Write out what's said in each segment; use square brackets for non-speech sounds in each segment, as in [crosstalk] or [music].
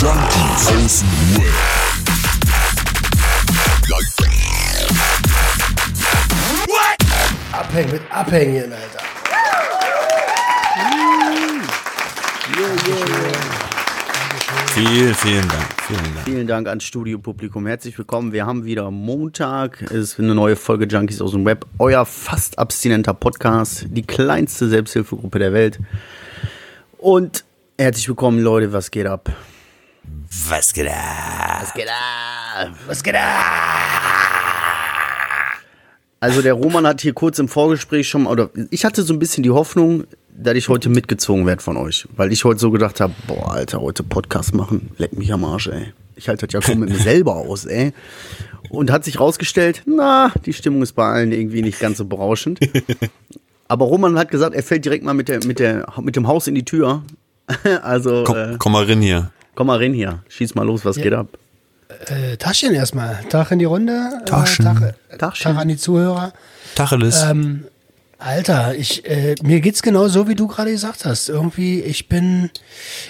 Junkies aus dem Web. Abhängen mit Abhängen, Alter. Vielen, vielen Dank. Vielen Dank. Vielen Dank ans Studiopublikum. Herzlich willkommen. Wir haben wieder Montag. Es ist eine neue Folge Junkies aus dem Web. Euer fast abstinenter Podcast. Die kleinste Selbsthilfegruppe der Welt. Und herzlich willkommen, Leute. Was geht ab? Was geht ab? Was geht ab? Was geht ab? Also der Roman hat hier kurz im Vorgespräch schon, oder ich hatte so ein bisschen die Hoffnung, dass ich heute mitgezogen werde von euch. Weil ich heute so gedacht habe, boah, Alter, heute Podcast machen, leck mich am Arsch, ey. Ich halte das ja schon mit mir [laughs] selber aus, ey. Und hat sich rausgestellt, na, die Stimmung ist bei allen irgendwie nicht ganz so berauschend. [laughs] Aber Roman hat gesagt, er fällt direkt mal mit, der, mit, der, mit dem Haus in die Tür. [laughs] Also, Komm, äh, komm mal rein hier. Komm mal rein hier. Schieß mal los, was geht ab? Äh, Taschen erstmal. Tag in die Runde. Taschen. Äh, Tag, Taschen. Tag an die Zuhörer. Tacheles. Ähm, Alter, ich, äh, mir geht's genau so, wie du gerade gesagt hast. Irgendwie, ich bin,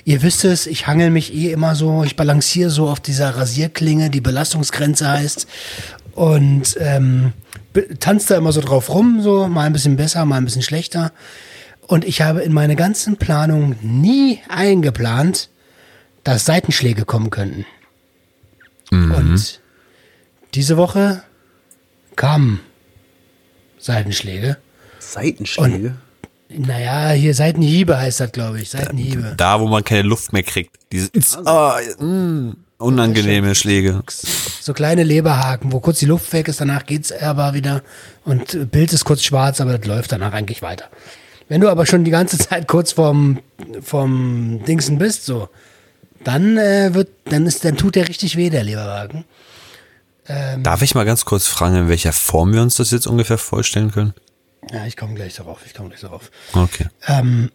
ihr wisst es, ich hangel mich eh immer so, ich balanciere so auf dieser Rasierklinge, die Belastungsgrenze heißt. Und ähm, tanzt da immer so drauf rum, so mal ein bisschen besser, mal ein bisschen schlechter. Und ich habe in meine ganzen Planungen nie eingeplant, dass Seitenschläge kommen könnten. Und diese Woche kamen Seitenschläge. Seitenschläge. Naja, hier Seitenhiebe heißt das, glaube ich. Seitenhiebe. da, wo man keine Luft mehr kriegt. Diese oh, mm, unangenehme Schläge. So kleine Leberhaken, wo kurz die Luft weg ist, danach geht's aber wieder und Bild ist kurz schwarz, aber das läuft danach eigentlich weiter. Wenn du aber schon die ganze [laughs] Zeit kurz vorm, vorm Dingsen bist, so, dann äh, wird, dann ist, dann tut der richtig weh, der Leberhaken. Darf ich mal ganz kurz fragen, in welcher Form wir uns das jetzt ungefähr vorstellen können? Ja, ich komme gleich darauf, ich komme gleich darauf. Okay. Ähm,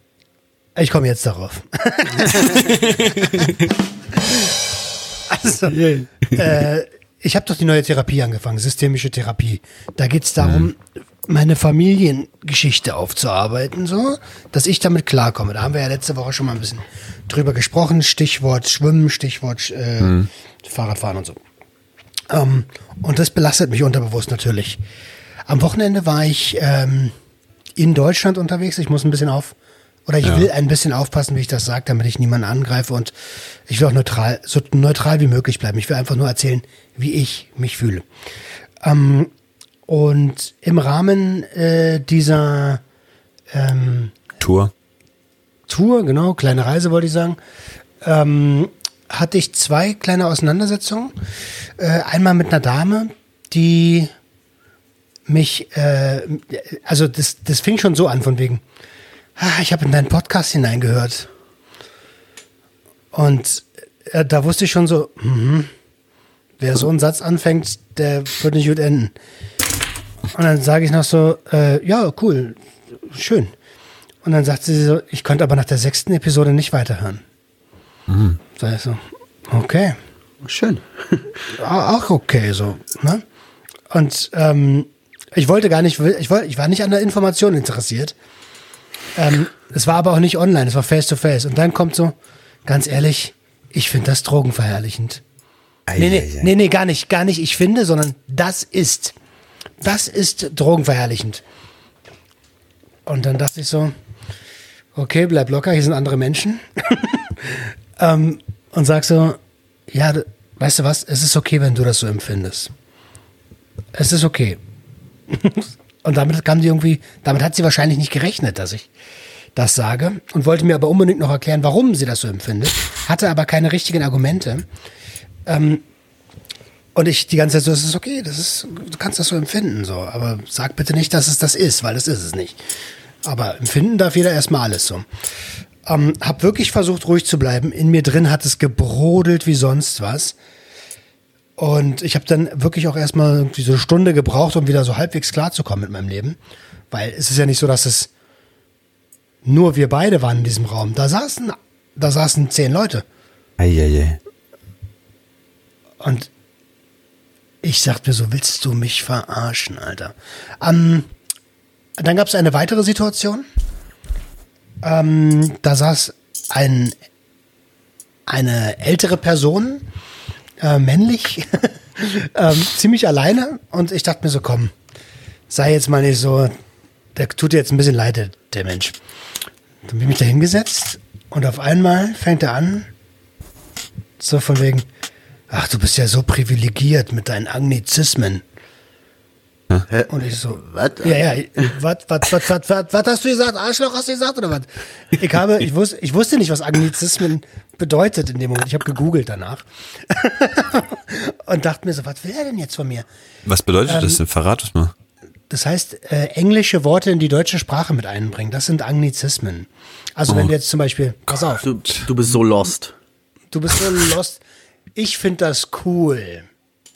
ich komme jetzt darauf. [laughs] [laughs] also, äh, ich habe doch die neue Therapie angefangen, systemische Therapie. Da geht's darum, meine Familiengeschichte aufzuarbeiten, so, dass ich damit klarkomme. Da haben wir ja letzte Woche schon mal ein bisschen drüber gesprochen. Stichwort Schwimmen, Stichwort äh, Fahrradfahren und so. Ähm, und das belastet mich unterbewusst natürlich. Am Wochenende war ich ähm, in Deutschland unterwegs. Ich muss ein bisschen auf, oder ich will ein bisschen aufpassen, wie ich das sage, damit ich niemanden angreife und ich will auch neutral, so neutral wie möglich bleiben. Ich will einfach nur erzählen, wie ich mich fühle. Ähm, und im Rahmen äh, dieser ähm, Tour. Tour, genau, kleine Reise wollte ich sagen, ähm, hatte ich zwei kleine Auseinandersetzungen. Äh, einmal mit einer Dame, die mich, äh, also das, das fing schon so an von wegen, ich habe in deinen Podcast hineingehört. Und äh, da wusste ich schon so, mhm, wer so einen Satz anfängt, der wird nicht gut enden. Und dann sage ich noch so, äh, ja, cool, schön. Und dann sagt sie so, ich konnte aber nach der sechsten Episode nicht weiterhören. Sag ich so, okay. Schön. [laughs] Ah, Auch okay, so. Ne? Und ähm, ich wollte gar nicht, ich, wollte, ich war nicht an der Information interessiert. Ähm, es war aber auch nicht online, es war face to face. Und dann kommt so, ganz ehrlich, ich finde das drogenverherrlichend. Nee, nee, nee, nee, gar nicht, gar nicht, ich finde, sondern das ist. Das ist drogenverherrlichend. Und dann dachte ich so, okay, bleib locker, hier sind andere Menschen. [laughs] ähm, und sag so, ja, weißt du was, es ist okay, wenn du das so empfindest. Es ist okay. [laughs] und damit kam die irgendwie, damit hat sie wahrscheinlich nicht gerechnet, dass ich das sage und wollte mir aber unbedingt noch erklären, warum sie das so empfindet, hatte aber keine richtigen Argumente. Ähm, und ich die ganze Zeit so, das ist okay, das ist, du kannst das so empfinden, so, aber sag bitte nicht, dass es das ist, weil das ist es nicht. Aber empfinden darf jeder erstmal alles so. Ähm, hab wirklich versucht, ruhig zu bleiben. In mir drin hat es gebrodelt wie sonst was. Und ich habe dann wirklich auch erstmal irgendwie so eine Stunde gebraucht, um wieder so halbwegs klarzukommen mit meinem Leben. Weil es ist ja nicht so, dass es nur wir beide waren in diesem Raum. Da saßen, da saßen zehn Leute. Eieiei. Und ich sagte mir so, willst du mich verarschen, Alter? Ähm, dann gab es eine weitere Situation. Ähm, da saß ein eine ältere Person, äh, männlich, [laughs] ähm, ziemlich alleine. Und ich dachte mir so, komm, sei jetzt mal nicht so, der tut dir jetzt ein bisschen leid, der, Mensch. Dann bin ich da hingesetzt und auf einmal fängt er an, so von wegen, ach, du bist ja so privilegiert mit deinen Anglizismen. Hä? Und ich so, Was? Ja, ja, was, was, was, was, was, was hast du gesagt? Arschloch hast du gesagt oder was? Ich habe, ich wusste, ich wusste nicht, was Anglizismen bedeutet in dem Moment. Ich habe gegoogelt danach. [laughs] Und dachte mir so, was will er denn jetzt von mir? Was bedeutet Ähm, das denn? Verrat es mal. Das heißt, äh, englische Worte in die deutsche Sprache mit einbringen. Das sind Anglizismen. Also wenn du jetzt zum Beispiel, pass auf, Du, du bist so lost. du bist so lost. Ich finde das cool.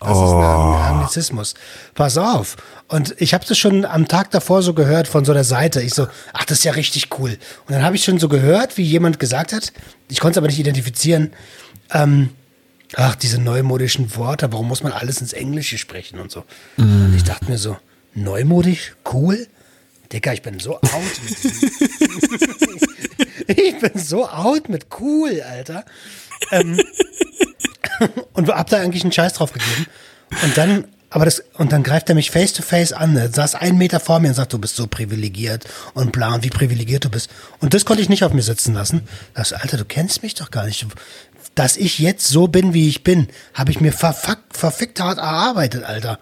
Das ist ein Ang- Anglizismus. Pass auf. Und ich habe das schon am Tag davor so gehört von so der Seite. Ich so, ach, das ist ja richtig cool. Und dann habe ich schon so gehört, wie jemand gesagt hat, ich konnte es aber nicht identifizieren, ähm, ach, diese neumodischen Worte, warum muss man alles ins Englische sprechen und so. Und ich dachte mir so, neumodisch, cool? Digga, ich bin so out mit diesem [laughs] Ich bin so out mit cool, Alter. Ähm, [laughs] und hab da eigentlich einen Scheiß drauf gegeben. Und dann, aber das, und dann greift er mich face to face an. Er saß einen Meter vor mir und sagt, du bist so privilegiert und bla und wie privilegiert du bist. Und das konnte ich nicht auf mir sitzen lassen. Das, Alter, du kennst mich doch gar nicht. Dass ich jetzt so bin, wie ich bin, habe ich mir verfuck, verfickt hart erarbeitet, Alter.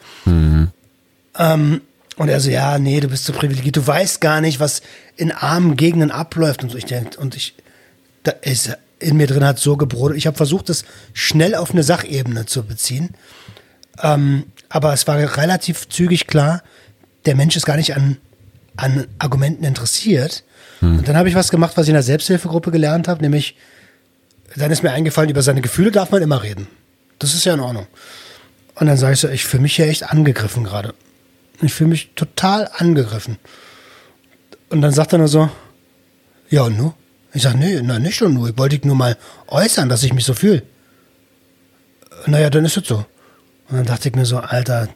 Ähm, und er so, ja, nee, du bist so privilegiert, du weißt gar nicht, was in armen Gegenden abläuft und so. Ich denk, und ich, da ist in mir drin hat so gebrodelt. Ich habe versucht, das schnell auf eine Sachebene zu beziehen. Ähm, aber es war relativ zügig klar, der Mensch ist gar nicht an, an Argumenten interessiert. Und dann habe ich was gemacht, was ich in der Selbsthilfegruppe gelernt habe, nämlich, dann ist mir eingefallen, über seine Gefühle darf man immer reden. Das ist ja in Ordnung. Und dann sage ich so, ich fühle mich hier echt angegriffen gerade. Ich fühle mich total angegriffen. Und dann sagt er nur so, ja und nu? Ich sage, nee, na nicht und nu. Ich wollte nur mal äußern, dass ich mich so fühle. Naja, dann ist es so. Und dann dachte ich mir so, Alter,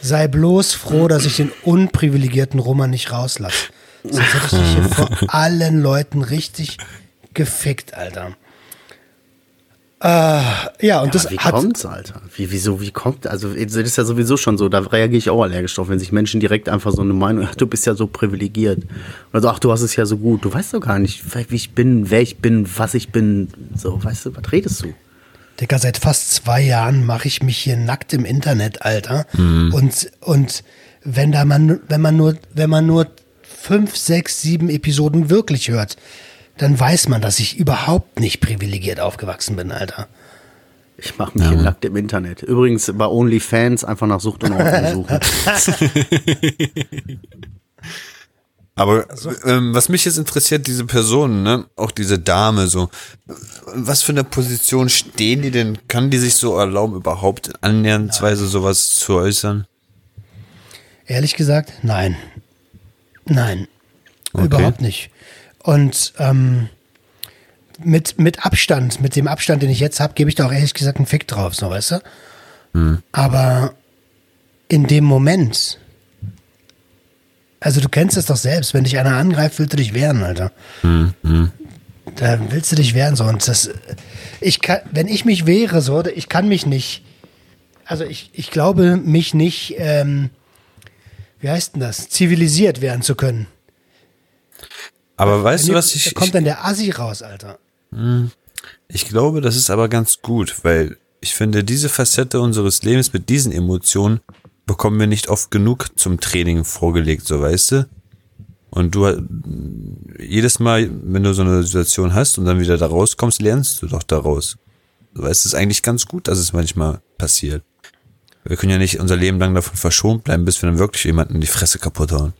sei bloß froh, dass ich den unprivilegierten Roman nicht rauslasse. Sonst hätte ich dich hier vor [laughs] allen Leuten richtig gefickt, Alter. Äh, ja, und das wie hat. kommt's, Alter? Wie, wieso, wie kommt, also, das ist ja sowieso schon so, da reagiere ich auch allergisch drauf, wenn sich Menschen direkt einfach so eine Meinung, ach, du bist ja so privilegiert. Oder so, ach, du hast es ja so gut. Du weißt doch gar nicht, wie ich bin, wer ich bin, was ich bin. So, weißt du, was redest du? Digga, seit fast zwei Jahren mache ich mich hier nackt im Internet, Alter. Und, und wenn da man, wenn man nur, wenn man nur fünf, sechs, sieben Episoden wirklich hört, dann weiß man, dass ich überhaupt nicht privilegiert aufgewachsen bin, Alter. Ich mache mich hier nackt im Internet. Übrigens bei OnlyFans einfach nach Sucht und Ordnung [laughs] suchen. [laughs] Aber ähm, was mich jetzt interessiert, diese Personen, ne, auch diese Dame, so, was für eine Position stehen die denn? Kann die sich so erlauben, überhaupt annäherndweise sowas zu äußern? Ehrlich gesagt, nein. Nein. Okay. Überhaupt nicht. Und ähm, mit, mit Abstand, mit dem Abstand, den ich jetzt habe, gebe ich da auch ehrlich gesagt einen Fick drauf, so weißt du? Aber in dem Moment, also du kennst es doch selbst, wenn dich einer angreift, willst du dich wehren, Alter. Da willst du dich wehren, so. Und das, ich kann, wenn ich mich wehre, so, ich kann mich nicht, also ich, ich glaube, mich nicht, ähm, wie heißt denn das, zivilisiert werden zu können. Aber weißt du, was ich, da kommt dann der Assi raus, Alter. ich glaube, das ist aber ganz gut, weil ich finde, diese Facette unseres Lebens mit diesen Emotionen bekommen wir nicht oft genug zum Training vorgelegt, so weißt du? Und du jedes Mal, wenn du so eine Situation hast und dann wieder da rauskommst, lernst du doch daraus. Du weißt, es ist eigentlich ganz gut, dass es manchmal passiert. Wir können ja nicht unser Leben lang davon verschont bleiben, bis wir dann wirklich jemanden in die Fresse kaputt hauen.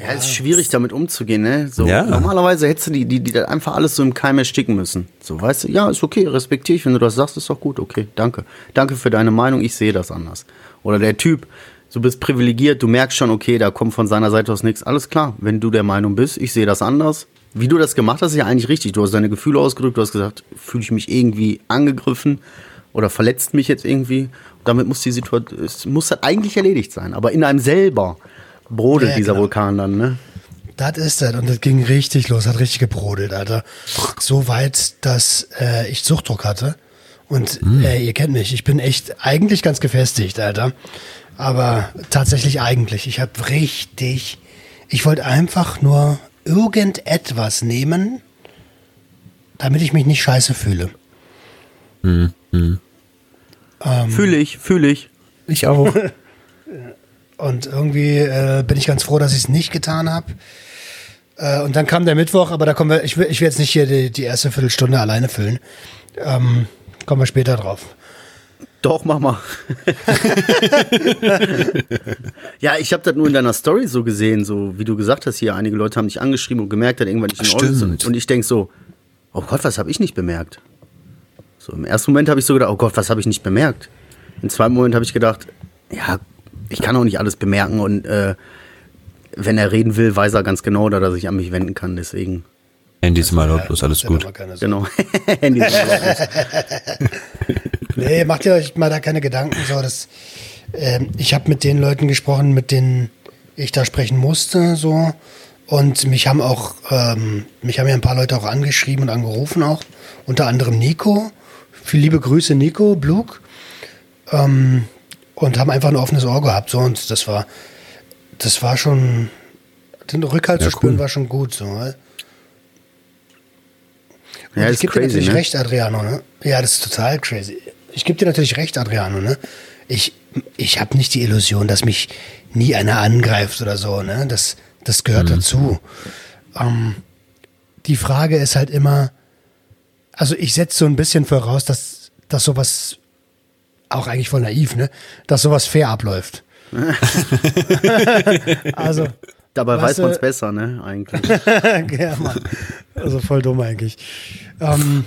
Ja, ist schwierig damit umzugehen, ne? So, Ja. Normalerweise hättest du die, die, die einfach alles so im Keim ersticken müssen. So, weißt du, ja, ist okay, respektiere ich, wenn du das sagst, ist doch gut, okay, danke. Danke für deine Meinung, ich sehe das anders. Oder der Typ, du bist privilegiert, du merkst schon, okay, da kommt von seiner Seite aus nichts. Alles klar, wenn du der Meinung bist, ich sehe das anders. Wie du das gemacht hast, ist ja eigentlich richtig. Du hast deine Gefühle ausgedrückt, du hast gesagt, fühle ich mich irgendwie angegriffen oder verletzt mich jetzt irgendwie. Damit muss die Situation, es muss halt eigentlich erledigt sein. Aber in einem selber brodelt Ja, dieser genau. Vulkan dann, ne? Das ist das. Und das ging richtig los, hat richtig gebrodelt, Alter. So weit, dass äh, ich Suchtdruck hatte. Und äh, ihr kennt mich, ich bin echt eigentlich ganz gefestigt, Alter. Aber tatsächlich eigentlich. Ich habe richtig. Ich wollte einfach nur irgendetwas nehmen, damit ich mich nicht scheiße fühle. Fühle ich, fühle ich. Ich auch. [laughs] Und irgendwie äh, bin ich ganz froh, dass ich es nicht getan habe. Äh, und dann kam der Mittwoch, aber da kommen wir, ich will, ich will jetzt nicht hier die, die erste Viertelstunde alleine füllen. Ähm, kommen wir später drauf. Doch, mach mal. [laughs] ja, ich habe das nur in deiner Story so gesehen, so wie du gesagt hast hier, einige Leute haben dich angeschrieben und gemerkt, dass irgendwann nicht in Ordnung. Stimmt. Und ich denk so, oh Gott, was habe ich nicht bemerkt? So im ersten Moment habe ich so gedacht, oh Gott, was habe ich nicht bemerkt? Im zweiten Moment habe ich gedacht, ja, ich kann auch nicht alles bemerken und äh, wenn er reden will, weiß er ganz genau, dass er sich an mich wenden kann. Deswegen, Handys mal lautlos, alles gut. mal genau. [laughs] Handy ist lautlos. [laughs] Nee, macht ihr euch mal da keine Gedanken. So, dass, ähm, ich habe mit den Leuten gesprochen, mit denen ich da sprechen musste. So. Und mich haben auch, ähm, mich haben ja ein paar Leute auch angeschrieben und angerufen auch. Unter anderem Nico. Viele liebe Grüße, Nico, Blug. Ähm, und haben einfach ein offenes Ohr gehabt. So, und das war, das war schon, den Rückhalt Ja, zu spüren cool. war schon gut. So. Ja, ich gebe dir natürlich ne? recht, Adriano, ne? Ja, das ist total crazy. Ich gebe dir natürlich recht, Adriano, ne? Ich, ich habe nicht die Illusion, dass mich nie einer angreift oder so, ne? Das, das gehört dazu. Ähm, die Frage ist halt immer, also ich setze so ein bisschen voraus, dass, dass sowas, auch eigentlich voll naiv, ne? Dass sowas fair abläuft. [laughs] also, Dabei weiß man es besser, ne? Eigentlich. [laughs] ja, Mann. Also voll dumm eigentlich. Ähm,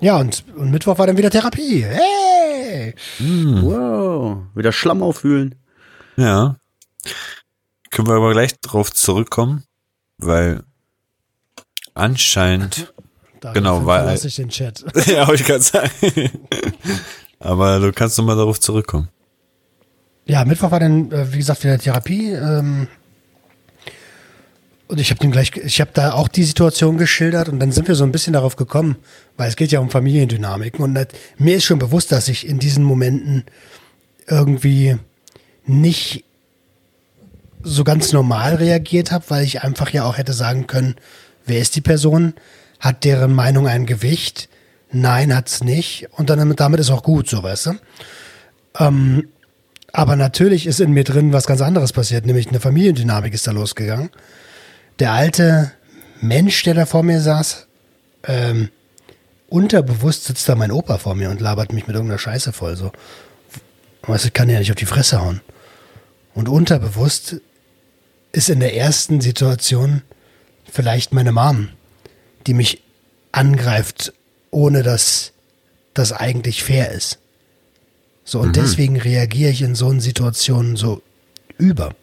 ja, und, und Mittwoch war dann wieder Therapie. Hey! wow. Wieder Schlamm aufwühlen. Ja. Können wir aber gleich drauf zurückkommen, weil anscheinend, Daraufhin Genau, weil- ich den Chat. [laughs] ja, habe ich gerade sagen. Aber du kannst noch mal darauf zurückkommen. Ja, Mittwoch war dann, äh, wie gesagt, wieder Therapie. Ähm, und ich habe dem gleich, ich habe da auch die Situation geschildert und dann sind wir so ein bisschen darauf gekommen, weil es geht ja um Familiendynamiken und das, mir ist schon bewusst, dass ich in diesen Momenten irgendwie nicht so ganz normal reagiert habe, weil ich einfach ja auch hätte sagen können, wer ist die Person? Hat deren Meinung ein Gewicht? Nein, hat's nicht. Und dann damit ist auch gut, so weißt du. Ähm, aber natürlich ist in mir drin was ganz anderes passiert, nämlich eine Familiendynamik ist da losgegangen. Der alte Mensch, der da vor mir saß, ähm, unterbewusst sitzt da mein Opa vor mir und labert mich mit irgendeiner Scheiße voll. So, weißt du, ich kann ja nicht auf die Fresse hauen. Und unterbewusst ist in der ersten Situation vielleicht meine Mom, die mich angreift, ohne dass das eigentlich fair ist. So, und deswegen reagiere ich in so einen Situationen so über.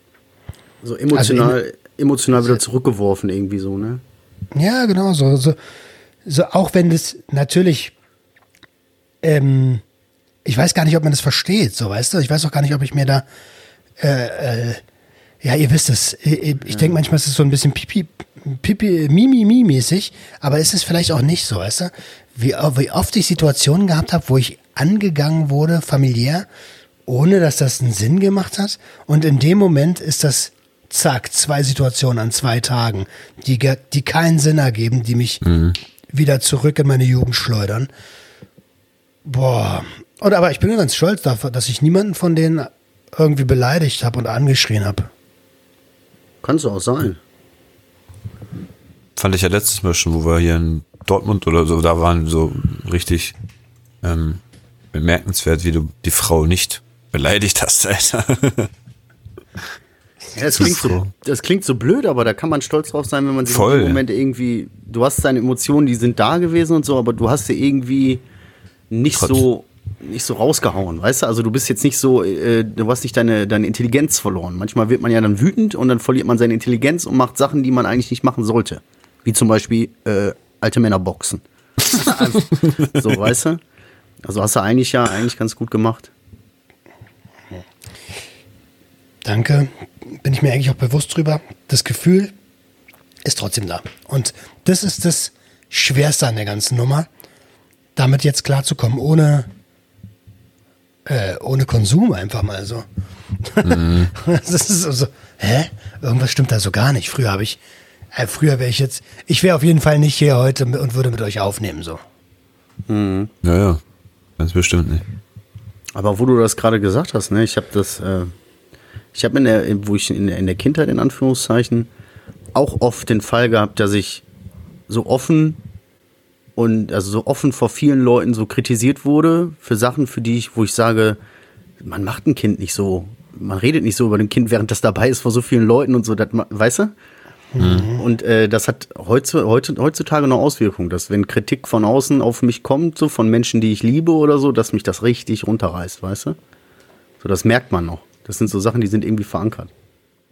So emotional, emotional wieder zurückgeworfen, irgendwie so, ne? Ja, genau, so, so, so auch wenn das natürlich, ähm, ich weiß gar nicht, ob man das versteht, so weißt du, ich weiß auch gar nicht, ob ich mir da, äh, äh, ja, ihr wisst es, ich, ich denke manchmal ist es so ein bisschen pipi, pipi, mimi, mi mäßig, aber ist es vielleicht auch nicht so, weißt du, wie, wie oft ich Situationen gehabt habe, wo ich angegangen wurde, familiär, ohne dass das einen Sinn gemacht hat und in dem Moment ist das zack, zwei Situationen an zwei Tagen, die, die keinen Sinn ergeben, die mich wieder zurück in meine Jugend schleudern. Boah. Und aber ich bin ganz stolz dafür, dass ich niemanden von denen irgendwie beleidigt habe und angeschrien habe. Kannst du auch sein. Fand ich ja letztes Mal schon, wo wir hier in Dortmund oder so, da waren so richtig ähm, bemerkenswert, wie du die Frau nicht beleidigt hast, Alter. Ja, das, klingt so, das klingt so blöd, aber da kann man stolz drauf sein, wenn man sich Voll. in dem Moment irgendwie, du hast deine Emotionen, die sind da gewesen und so, aber du hast sie irgendwie nicht Trotz- so nicht so rausgehauen, weißt du? Also du bist jetzt nicht so, äh, du hast nicht deine, deine Intelligenz verloren. Manchmal wird man ja dann wütend und dann verliert man seine Intelligenz und macht Sachen, die man eigentlich nicht machen sollte. Wie zum Beispiel äh, alte Männer boxen. [laughs] so, weißt du? Also hast du eigentlich ja eigentlich ganz gut gemacht. Danke. Bin ich mir eigentlich auch bewusst drüber. Das Gefühl, ist trotzdem da. Und das ist das Schwerste an der ganzen Nummer, damit jetzt klarzukommen, ohne, äh, ohne Konsum einfach mal so. [laughs] das ist so, so, hä? Irgendwas stimmt da so gar nicht. Früher habe ich, äh, früher wäre ich jetzt, ich wäre auf jeden Fall nicht hier heute und würde mit euch aufnehmen, so. Ja, ja. Ganz bestimmt nicht. Aber wo du das gerade gesagt hast, ne, ich habe das, äh, ich habe in der, wo ich in der, in der Kindheit in Anführungszeichen auch oft den Fall gehabt, dass ich so offen und also so offen vor vielen Leuten so kritisiert wurde für Sachen, für die ich, wo ich sage, man macht ein Kind nicht so, man redet nicht so über ein Kind, während das dabei ist vor so vielen Leuten und so, das, weißt du? Und äh, das hat heutzutage noch Auswirkungen, dass wenn Kritik von außen auf mich kommt, so von Menschen, die ich liebe oder so, dass mich das richtig runterreißt, weißt du? So, das merkt man noch. Das sind so Sachen, die sind irgendwie verankert.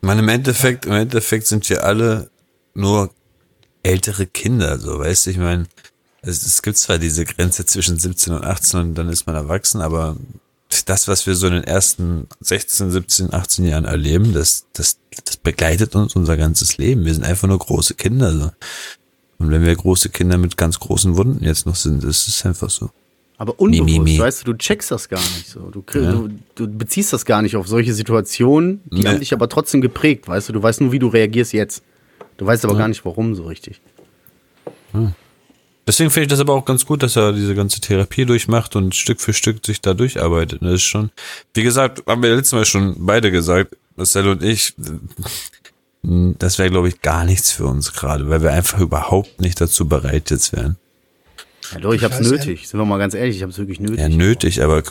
Meine, im Endeffekt, im Endeffekt sind wir alle nur ältere Kinder, so, weißt du, ich meine, es, es gibt zwar diese Grenze zwischen 17 und 18 und dann ist man erwachsen, aber das, was wir so in den ersten 16, 17, 18 Jahren erleben, das, das, das begleitet uns unser ganzes Leben. Wir sind einfach nur große Kinder, so. Und wenn wir große Kinder mit ganz großen Wunden jetzt noch sind, ist es einfach so. Aber unbewusst, Mi, mi, mi. weißt du, du checkst das gar nicht so. Du, krieg, du, du beziehst das gar nicht auf solche Situationen, die Nee. haben dich aber trotzdem geprägt, weißt du. Du weißt nur, wie du reagierst jetzt. Du weißt aber gar nicht, warum so richtig. Deswegen finde ich das aber auch ganz gut, dass er diese ganze Therapie durchmacht und Stück für Stück sich da durcharbeitet. Das ist schon, wie gesagt, haben wir letztes Mal schon beide gesagt, Marcel und ich, das wäre, glaube ich, gar nichts für uns gerade, weil wir einfach überhaupt nicht dazu bereit jetzt wären. Ja, doch, ich hab's weiß, nötig. Sind wir mal ganz ehrlich, ich hab's wirklich nötig. Ja, nötig, aber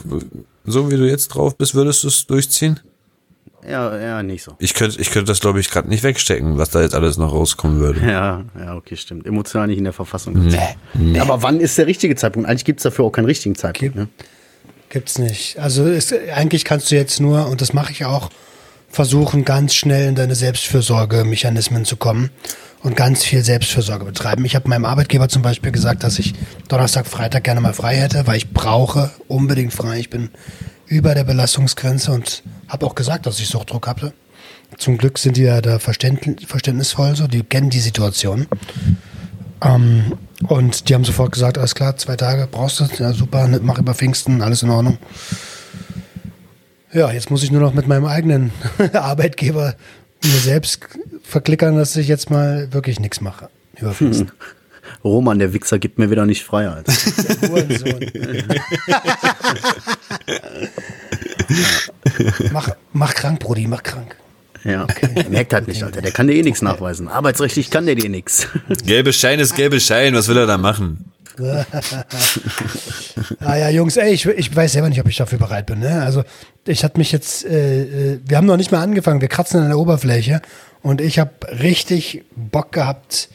so wie du jetzt drauf bist, würdest du es durchziehen? Ja, ja, nicht so. Ich könnte, ich könnte das, glaube ich, gerade nicht wegstecken, was da jetzt alles noch rauskommen würde. Ja, ja, okay, stimmt. Emotional nicht in der Verfassung. Nee, nee. Aber wann ist der richtige Zeitpunkt? Eigentlich gibt's dafür auch keinen richtigen Zeitpunkt. Ne? Gibt's nicht. Also ist, eigentlich kannst du jetzt nur, und das mache ich auch, versuchen, ganz schnell in deine Selbstfürsorgemechanismen zu kommen und ganz viel Selbstfürsorge betreiben. Ich habe meinem Arbeitgeber zum Beispiel gesagt, dass ich Donnerstag, Freitag gerne mal frei hätte, weil ich brauche unbedingt frei. Ich bin über der Belastungsgrenze und habe auch gesagt, dass ich Suchtdruck hatte. Zum Glück sind die ja da verständ, verständnisvoll so, die kennen die Situation. Ähm, und die haben sofort gesagt, alles klar, zwei Tage brauchst du, ja super, ne, mach über Pfingsten, alles in Ordnung. Ja, jetzt muss ich nur noch mit meinem eigenen [laughs] Arbeitgeber mir selbst verklickern, dass ich jetzt mal wirklich nichts mache. Über Pfingsten. Roman, der Wichser, gibt mir wieder nicht frei, Alter. Hurensohn. mach, mach krank, Brudi, mach krank. Ja, merkt halt nicht, Alter. Der kann dir eh nichts nachweisen. Arbeitsrechtlich kann der dir nichts. [laughs] Gelbe Schein ist gelbe Schein, was will er da machen? [laughs] Ah ja, Jungs, ey, ich, ich weiß selber nicht, ob ich dafür bereit bin. Ne? Also ich hatte mich jetzt, äh, äh, wir haben noch nicht mal angefangen, wir kratzen an der Oberfläche und ich habe richtig Bock gehabt,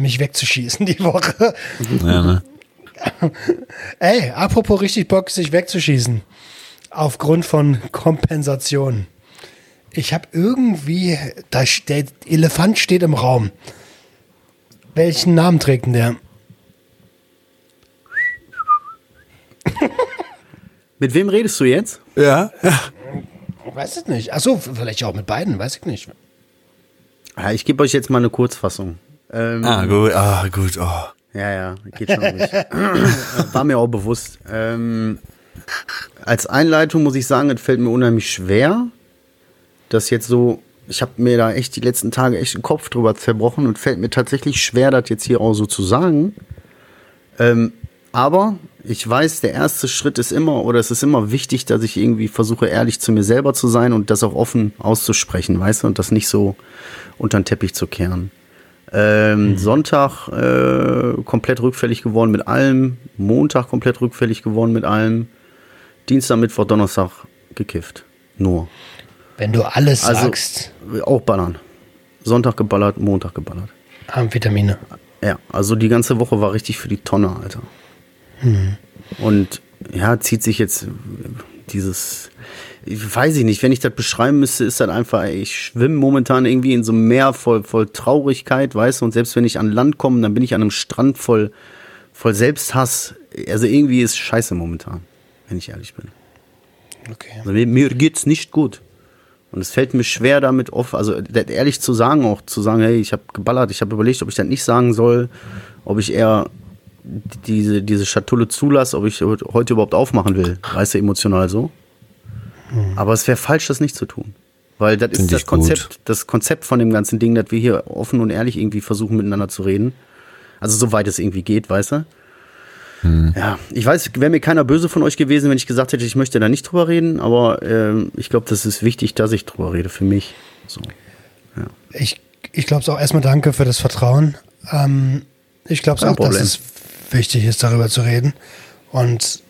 mich wegzuschießen die Woche. Ja, ne? [laughs] Ey, apropos richtig Bock, sich wegzuschießen. Aufgrund von Kompensation. Ich habe irgendwie, da steht, Elefant steht im Raum. Welchen Namen trägt denn der? Mit wem redest du jetzt? Ja, ja. Weiß ich nicht. Achso, vielleicht auch mit beiden, weiß ich nicht. Ich gebe euch jetzt mal eine Kurzfassung. Ähm, Ah, gut, ah, gut, oh. Ja, ja, geht schon ruhig. [laughs] War mir auch bewusst. Ähm, als Einleitung muss ich sagen, es fällt mir unheimlich schwer, das jetzt so. Ich habe mir da echt die letzten Tage echt den Kopf drüber zerbrochen und fällt mir tatsächlich schwer, das jetzt hier auch so zu sagen. Ähm, aber ich weiß, der erste Schritt ist immer, oder es ist immer wichtig, dass ich irgendwie versuche, ehrlich zu mir selber zu sein und das auch offen auszusprechen, weißt du, und das nicht so unter den Teppich zu kehren. Ähm, Sonntag äh, komplett rückfällig geworden mit allem. Montag komplett rückfällig geworden mit allem. Dienstag, Mittwoch, Donnerstag gekifft. Nur. Wenn du alles Also sagst, auch ballern. Sonntag geballert, Montag geballert. Amphetamine. Ja, also die ganze Woche war richtig für die Tonne, Alter. Und ja, zieht sich jetzt dieses, ich weiß ich nicht, wenn ich das beschreiben müsste, ist das einfach, ich schwimme momentan irgendwie in so einem Meer voll, voll Traurigkeit, weißt du, und selbst wenn ich an Land komme, dann bin ich an einem Strand voll, voll Selbsthass. Also irgendwie ist scheiße momentan, wenn ich ehrlich bin. Okay. Also mir, mir geht's nicht gut. Und es fällt mir schwer, damit offen, also ehrlich zu sagen, auch zu sagen, hey, ich habe geballert, ich habe überlegt, ob ich das nicht sagen soll, ob ich eher diese, diese Schatulle zulasse, ob ich heute überhaupt aufmachen will. Weißt du, emotional so. Aber es wäre falsch, das nicht zu tun. Weil das Find ist das Konzept, das Konzept von dem ganzen Ding, dass wir hier offen und ehrlich irgendwie versuchen, miteinander zu reden. Also soweit es irgendwie geht, weißt du? Hm. Ja, ich weiß, wäre mir keiner böse von euch gewesen, wenn ich gesagt hätte, ich möchte da nicht drüber reden, aber äh, ich glaube, das ist wichtig, dass ich drüber rede, für mich. So. Ja. Ich, ich glaube es auch erstmal danke für das Vertrauen. Ähm, ich glaube es auch, Problem. dass es wichtig ist, darüber zu reden. Und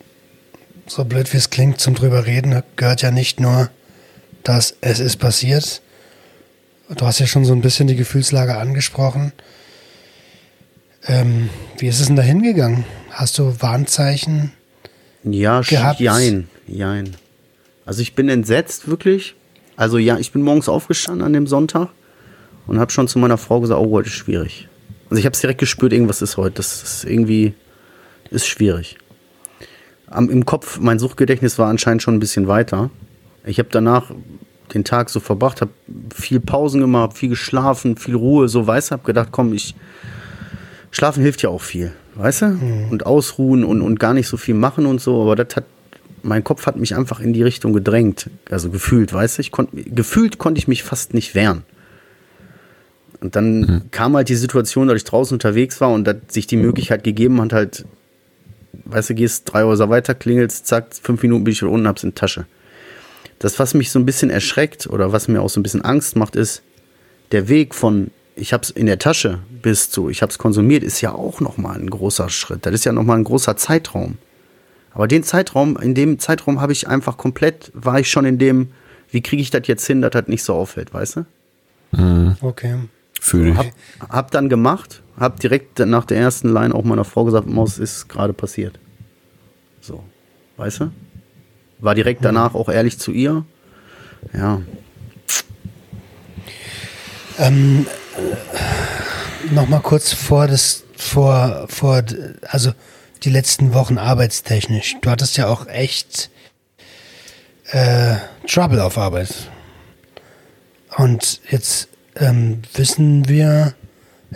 so blöd wie es klingt, zum drüber reden gehört ja nicht nur, dass es ist passiert. Du hast ja schon so ein bisschen die Gefühlslage angesprochen. Ähm, wie ist es denn da hingegangen? Hast du Warnzeichen ja, gehabt? Jein, jein. Also ich bin entsetzt, wirklich. Also ja, ich bin morgens aufgestanden an dem Sonntag und habe schon zu meiner Frau gesagt, oh, heute ist schwierig. Also ich habe es direkt gespürt, irgendwas ist heute. Das ist irgendwie, ist schwierig. Am, Im Kopf, mein Suchtgedächtnis war anscheinend schon ein bisschen weiter. Ich habe danach den Tag so verbracht, habe viel Pausen gemacht, viel geschlafen, viel Ruhe, so weiß, habe gedacht, komm, ich Schlafen hilft ja auch viel, weißt du? Mhm. Und ausruhen und, und gar nicht so viel machen und so, aber das hat, mein Kopf hat mich einfach in die Richtung gedrängt, also gefühlt, weißt du? Ich konnt, gefühlt konnte ich mich fast nicht wehren. Und dann mhm. kam halt die Situation, dass ich draußen unterwegs war und dass sich die Möglichkeit gegeben hat, halt, weißt du, gehst drei Häuser weiter, klingelst, zack, fünf Minuten bin ich schon unten, hab's in der Tasche. Das, was mich so ein bisschen erschreckt oder was mir auch so ein bisschen Angst macht, ist, der Weg von ich habe es in der Tasche bis zu, ich habe es konsumiert, ist ja auch nochmal ein großer Schritt. Das ist ja nochmal ein großer Zeitraum. Aber den Zeitraum, in dem Zeitraum habe ich einfach komplett, war ich schon in dem, wie kriege ich das jetzt hin, dass das nicht so auffällt, weißt du? Mhm. Okay. Fühle ich. Hab, hab dann gemacht, hab direkt nach der ersten Line auch meiner Frau gesagt, Maus ist gerade passiert. So, weißt du? War direkt danach auch ehrlich zu ihr. Ja. Ähm, noch mal kurz vor das vor vor also die letzten Wochen arbeitstechnisch. Du hattest ja auch echt äh, Trouble auf Arbeit. Und jetzt ähm, wissen wir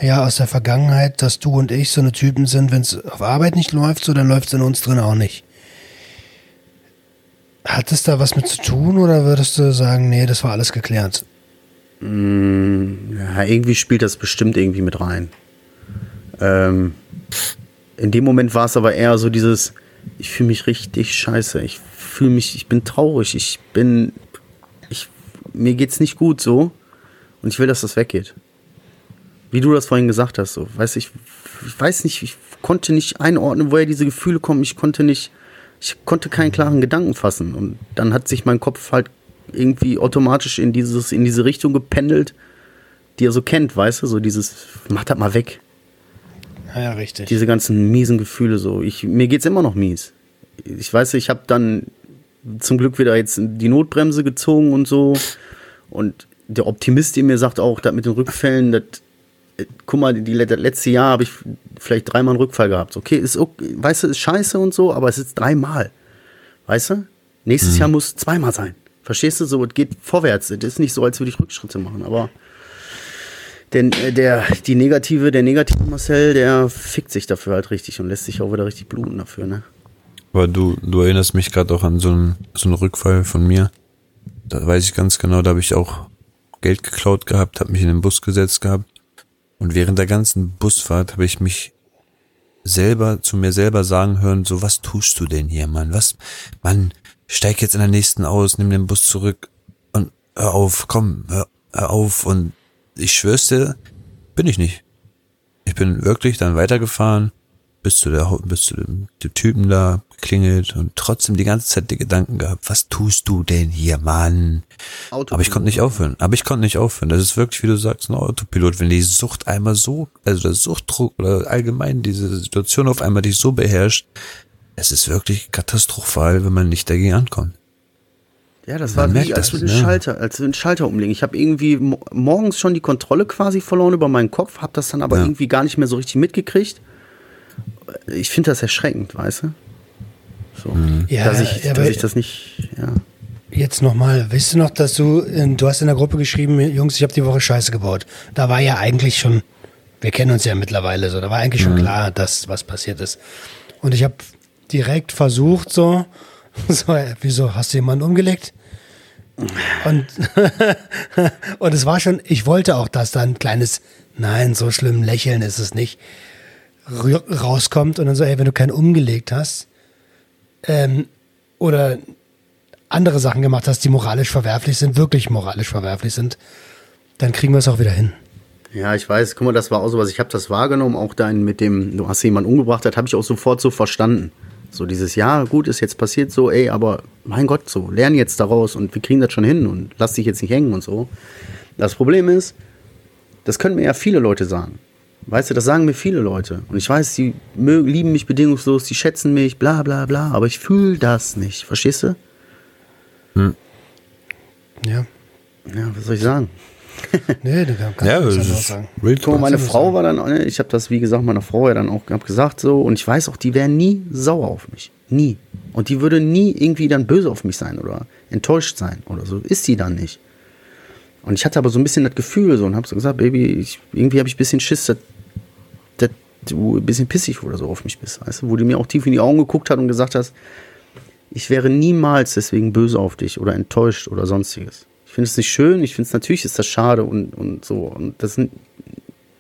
ja aus der Vergangenheit, dass du und ich so eine Typen sind, wenn es auf Arbeit nicht läuft, so dann läuft es in uns drin auch nicht. Hat es da was mit zu tun oder würdest du sagen, nee, das war alles geklärt? Mm, ja, irgendwie spielt das bestimmt irgendwie mit rein. Ähm, in dem Moment war es aber eher so dieses, ich fühle mich richtig scheiße. Ich fühle mich, ich bin traurig. Ich bin, ich, mir geht's nicht gut so. Und ich will, dass das weggeht. Wie du das vorhin gesagt hast, so. Weiß ich, ich weiß nicht, ich konnte nicht einordnen, woher diese Gefühle kommen. Ich konnte nicht, ich konnte keinen klaren Gedanken fassen. Und dann hat sich mein Kopf halt irgendwie automatisch in, dieses, in diese Richtung gependelt, die er so kennt, weißt du? So dieses, mach das mal weg. Ja, richtig. Diese ganzen miesen Gefühle so. Ich, mir geht's immer noch mies. Ich weiß, ich habe dann zum Glück wieder jetzt die Notbremse gezogen und so. Und der Optimist in mir sagt auch, dass mit den Rückfällen, das, guck mal, die, das letzte Jahr habe ich vielleicht dreimal einen Rückfall gehabt. Okay, ist okay, weißt du, ist scheiße und so, aber es ist dreimal. Weißt du? Nächstes mhm. Jahr muss zweimal sein. Verstehst du so? Es geht vorwärts. Es ist nicht so, als würde ich Rückschritte machen, aber denn äh, der, die negative, der negative Marcel, der fickt sich dafür halt richtig und lässt sich auch wieder richtig bluten dafür, ne? Aber du, du erinnerst mich gerade auch an so einen, so einen Rückfall von mir. Da weiß ich ganz genau, da habe ich auch Geld geklaut gehabt, habe mich in den Bus gesetzt gehabt. Und während der ganzen Busfahrt habe ich mich selber zu mir selber sagen hören, so was tust du denn hier, Mann? Was, Mann, steig jetzt in der nächsten aus, nimm den Bus zurück und hör auf, komm, hör, hör auf. Und ich schwör's dir, bin ich nicht. Ich bin wirklich dann weitergefahren, bis zu der, bis zu dem, dem Typen da geklingelt und trotzdem die ganze Zeit die Gedanken gehabt, was tust du denn hier, Mann? Autopilot. Aber ich konnte nicht aufhören. Aber ich konnte nicht aufhören. Das ist wirklich, wie du sagst, ein Autopilot. Wenn die Sucht einmal so, also der Suchtdruck oder allgemein diese Situation auf einmal dich so beherrscht, es ist wirklich katastrophal, wenn man nicht dagegen ankommt. Ja, das war wie, als würde ein Schalter, als würde ein Schalter umlegen. Ich habe irgendwie morgens schon die Kontrolle quasi verloren über meinen Kopf, habe das dann aber ja. irgendwie gar nicht mehr so richtig mitgekriegt. Ich finde das erschreckend, weißt du? So, mhm. ja, dass, ich, ja, dass ich das nicht, ja. jetzt nochmal, weißt du noch, dass du, in, du hast in der Gruppe geschrieben, Jungs, ich habe die Woche Scheiße gebaut. Da war ja eigentlich schon, wir kennen uns ja mittlerweile so, da war eigentlich schon klar, dass was passiert ist. Und ich habe direkt versucht so, [laughs] so, äh, wieso, hast du jemanden umgelegt? Und, [laughs] und es war schon, ich wollte auch, dass da ein kleines, nein, so schlimm lächeln ist es nicht, rauskommt und dann so, ey, wenn du keinen umgelegt hast, ähm, oder andere Sachen gemacht hast, die moralisch verwerflich sind, wirklich moralisch verwerflich sind, dann kriegen wir es auch wieder hin. Ja, ich weiß, guck mal, das war auch sowas, ich habe das wahrgenommen, auch dein mit dem, du hast jemanden umgebracht, das habe ich auch sofort so verstanden. So dieses, ja, gut, ist jetzt passiert so, ey, aber mein Gott, so, lern jetzt daraus und wir kriegen das schon hin und lass dich jetzt nicht hängen und so. Das Problem ist, das können mir ja viele Leute sagen. Weißt du, das sagen mir viele Leute. Und ich weiß, die lieben mich bedingungslos, die schätzen mich, bla bla bla, aber ich fühle das nicht. Verstehst du? Ja. Ja, was soll ich sagen? Nee, du [laughs] kannst Ja, das ist sagen. real Guck mal, meine Frau war dann, ne, ich habe das, wie gesagt, meiner Frau ja dann auch gesagt so, und ich weiß auch, die wäre nie sauer auf mich. Nie. Und die würde nie irgendwie dann böse auf mich sein oder enttäuscht sein oder so. Ist sie dann nicht. Und ich hatte aber so ein bisschen das Gefühl so und habe so gesagt, Baby, ich, irgendwie habe ich ein bisschen Schiss, dass du ein bisschen pissig oder so auf mich bist. Weißt du? Wo du mir auch tief in die Augen geguckt hat und gesagt hast, ich wäre niemals deswegen böse auf dich oder enttäuscht oder sonstiges. Ich finde es nicht schön, ich finde es natürlich ist das schade und, und so. Und das ist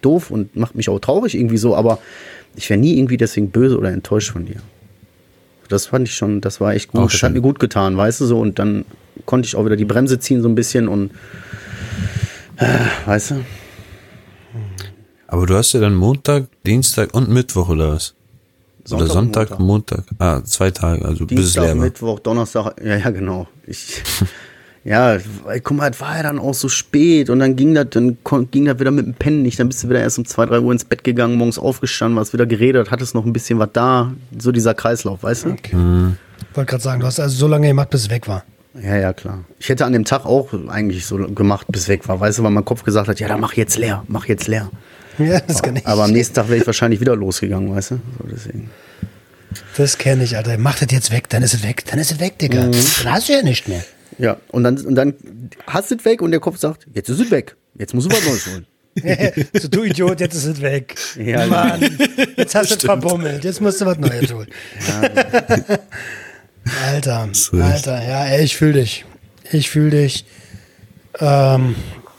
doof und macht mich auch traurig irgendwie so, aber ich wäre nie irgendwie deswegen böse oder enttäuscht von dir. Das fand ich schon, das war echt gut. Auch das schön. hat mir gut getan, weißt du so. Und dann konnte ich auch wieder die Bremse ziehen so ein bisschen und äh, weißt du? Aber du hast ja dann Montag, Dienstag und Mittwoch oder was? oder Sonntag Sonntag, und Montag. Ah, zwei Tage, also bis es Dienstag, leer war. Mittwoch, Donnerstag, [laughs] ja, ja, genau. Ich, [laughs] ja, weil, guck mal, es war ja dann auch so spät und dann ging das, dann ging das wieder mit dem Pennen nicht. Dann bist du wieder erst um zwei, drei Uhr ins Bett gegangen, morgens aufgestanden, warst wieder geredet, hattest noch ein bisschen was da. So dieser Kreislauf, weißt du? Ich wollte gerade sagen, du hast also so lange gemacht, bis es weg war. Ja, ja, klar. Ich hätte an dem Tag auch eigentlich so gemacht, bis weg war, weißt du, weil mein Kopf gesagt hat, ja, dann mach jetzt leer, mach jetzt leer. Ja, das kann ich. Aber am nächsten Tag wäre ich wahrscheinlich wieder losgegangen, weißt du? So deswegen. Das kenne ich, Alter. Mach das jetzt weg, dann ist es weg. Dann ist es weg, Mhm. Digga. Dann hast du ja nicht mehr. Ja, und dann, und dann hast du es weg und der Kopf sagt, jetzt ist es weg. Jetzt musst du was Neues holen. [laughs] so, du Idiot, jetzt ist es weg. Ja, Mann, jetzt hast du es verbummelt. Jetzt musst du was Neues holen. Alter, So ist- Alter, ja, ey, ich fühle dich. Ich fühle dich. Ähm,